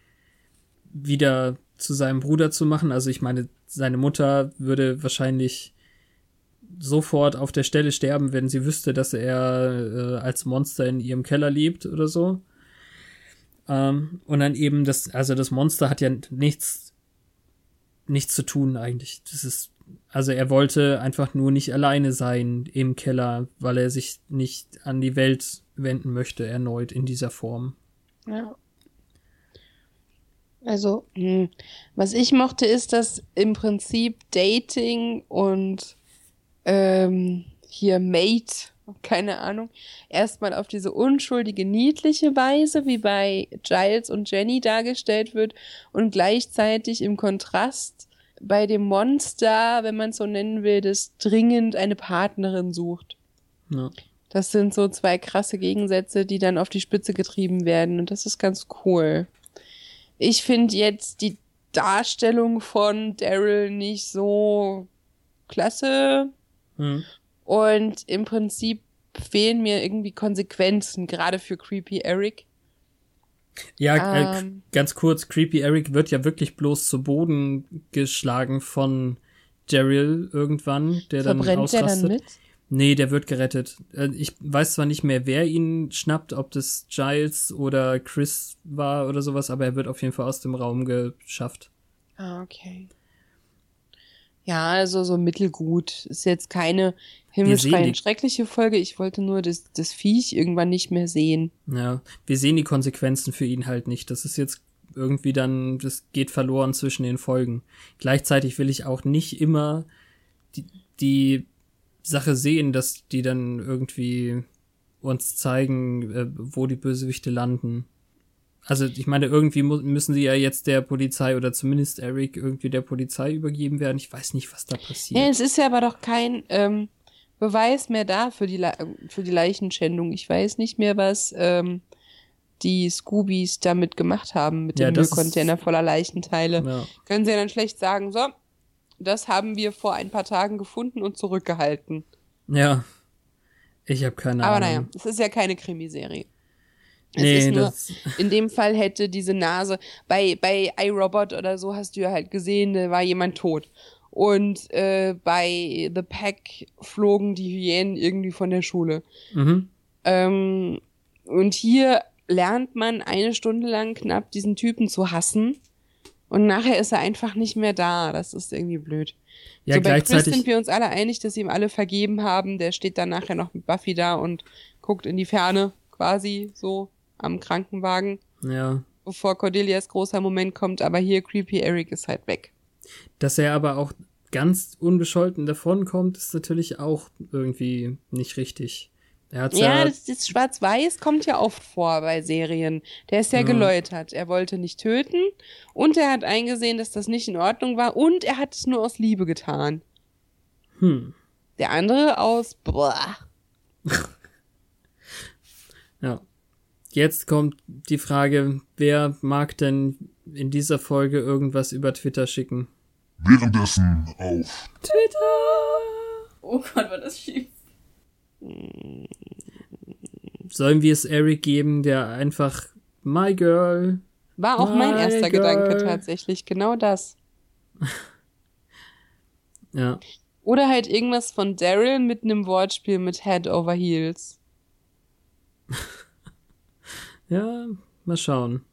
wieder zu seinem Bruder zu machen. Also ich meine, seine Mutter würde wahrscheinlich sofort auf der Stelle sterben, wenn sie wüsste, dass er äh, als Monster in ihrem Keller lebt oder so. Ähm, und dann eben das, also das Monster hat ja nichts, nichts zu tun eigentlich. Das ist, also er wollte einfach nur nicht alleine sein im Keller, weil er sich nicht an die Welt wenden möchte erneut in dieser Form.
Ja. Also, hm, was ich mochte, ist, dass im Prinzip Dating und ähm, hier Mate, keine Ahnung, erstmal auf diese unschuldige, niedliche Weise, wie bei Giles und Jenny dargestellt wird und gleichzeitig im Kontrast bei dem Monster, wenn man es so nennen will, das dringend eine Partnerin sucht.
Ja.
Das sind so zwei krasse Gegensätze, die dann auf die Spitze getrieben werden und das ist ganz cool. Ich finde jetzt die Darstellung von Daryl nicht so klasse.
Hm.
Und im Prinzip fehlen mir irgendwie Konsequenzen, gerade für Creepy Eric.
Ja, äh,
Ähm.
ganz kurz, Creepy Eric wird ja wirklich bloß zu Boden geschlagen von Daryl irgendwann, der dann
Verbrennt der
ausrastet.
dann mit?
Nee, der wird gerettet. Äh, Ich weiß zwar nicht mehr, wer ihn schnappt, ob das Giles oder Chris war oder sowas, aber er wird auf jeden Fall aus dem Raum geschafft.
Ah, okay. Ja, also so mittelgut. Ist jetzt keine himmelschreiend schreckliche Folge. Ich wollte nur das, das Viech irgendwann nicht mehr sehen.
Ja, wir sehen die Konsequenzen für ihn halt nicht. Das ist jetzt irgendwie dann, das geht verloren zwischen den Folgen. Gleichzeitig will ich auch nicht immer die, die Sache sehen, dass die dann irgendwie uns zeigen, äh, wo die Bösewichte landen. Also ich meine, irgendwie müssen sie ja jetzt der Polizei oder zumindest Eric irgendwie der Polizei übergeben werden. Ich weiß nicht, was da passiert.
Ja, es ist ja aber doch kein ähm, Beweis mehr da für die, Le für die Leichenschändung. Ich weiß nicht mehr, was ähm, die Scoobies damit gemacht haben mit
Ja,
dem Müllcontainer voller Leichenteile.
Ja.
Können sie ja dann schlecht sagen, so, das haben wir vor ein paar Tagen gefunden und zurückgehalten.
ja. Ich habe keine
Aber
Ahnung.
naja, es ist ja keine Krimiserie. Es
Nee,
ist nur, *laughs* in dem Fall hätte diese Nase, bei, bei iRobot oder so hast du ja halt gesehen, da war jemand tot. Und äh, bei The Pack flogen die Hyänen irgendwie von der Schule.
mhm.
Ähm, und hier lernt man eine Stunde lang knapp diesen Typen zu hassen. Und nachher ist er einfach nicht mehr da. Das ist irgendwie blöd.
Ja,
so bei Chris sind wir uns alle einig, dass ihm alle vergeben haben. Der steht dann nachher noch mit Buffy da und guckt in die Ferne, quasi so am Krankenwagen,
ja.
bevor Cordelias großer Moment kommt. Aber hier Creepy Eric ist halt weg.
Dass er aber auch ganz unbescholten davonkommt, ist natürlich auch irgendwie nicht richtig. Er
Ja,
ja,
das, das Schwarz-Weiß kommt ja oft vor bei Serien. Der ist ja,
Ja.
geläutert. Er wollte nicht töten und er hat eingesehen, dass das nicht in Ordnung war und er hat es nur aus Liebe getan.
hm,
Der andere aus boah. *laughs*
Jetzt kommt die Frage, wer mag denn in dieser Folge irgendwas über Twitter schicken?
Währenddessen auf
Oh Gott, war das schief.
Sollen wir es Eric geben, der einfach My Girl,
War auch mein erster
girl.
Gedanke tatsächlich. Genau das. *laughs*
ja,
Oder halt irgendwas von Daryl mit einem Wortspiel mit Head over Heels. *laughs*
ja, mal schauen.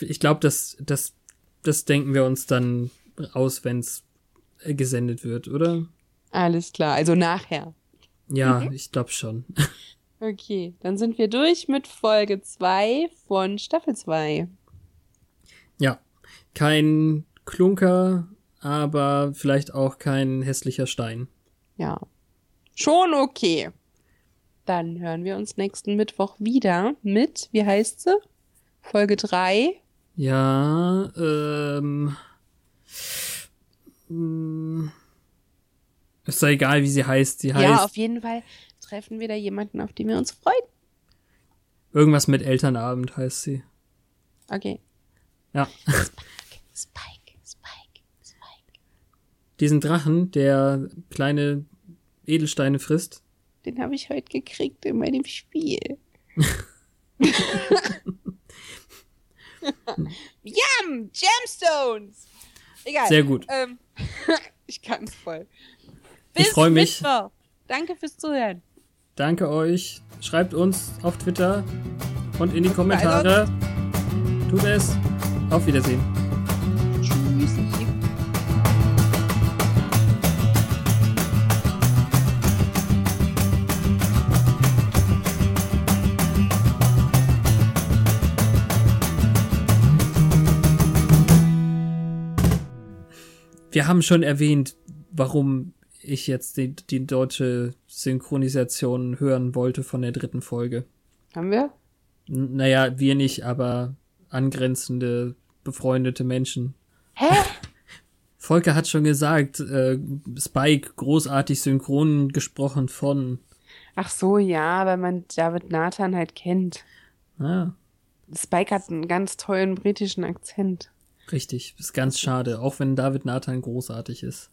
Ich glaube, das, das, das denken wir uns dann aus, wenn's äh, gesendet wird, oder?
Alles klar. Also nachher.
Ja,
Mhm.
ich glaube schon. *laughs*
Okay, dann sind wir durch mit Folge 2 von Staffel 2.
Ja, kein Klunker, aber vielleicht auch kein hässlicher Stein.
Ja. Schon okay. Dann hören wir uns nächsten Mittwoch wieder mit, wie heißt sie? Folge 3.
Ja, ähm. mh, Ist doch egal, wie sie heißt. Sie heißt
Ja, auf jeden Fall treffen wir da jemanden, auf den wir uns freuen.
irgendwas mit Elternabend heißt sie.
Okay.
Ja. *laughs*
Spike, Spike, Spike.
Diesen Drachen, der kleine Edelsteine frisst.
Den habe ich heute gekriegt in meinem Spiel. *laughs* Yum! Gemstones! Egal.
Sehr gut.
Ähm, *laughs* ich kann es voll.
Ich
Bis
freu mich.
Mittwoch. Danke fürs Zuhören.
Danke euch. Schreibt uns auf Twitter und in die Kommentare. Tut es. Auf Wiedersehen.
Tschüssi.
Wir haben schon erwähnt, warum ich jetzt die, die deutsche Synchronisation hören wollte von der dritten Folge.
Haben wir?
N naja, wir nicht, aber angrenzende, befreundete Menschen.
Hä? *laughs*
Volker hat schon gesagt, äh, Spike großartig synchron gesprochen von.
Ach so, ja, weil man David Nathan halt kennt.
Ah,
Spike hat einen ganz tollen britischen Akzent.
Richtig. Ist ganz schade, auch wenn David Nathan großartig ist.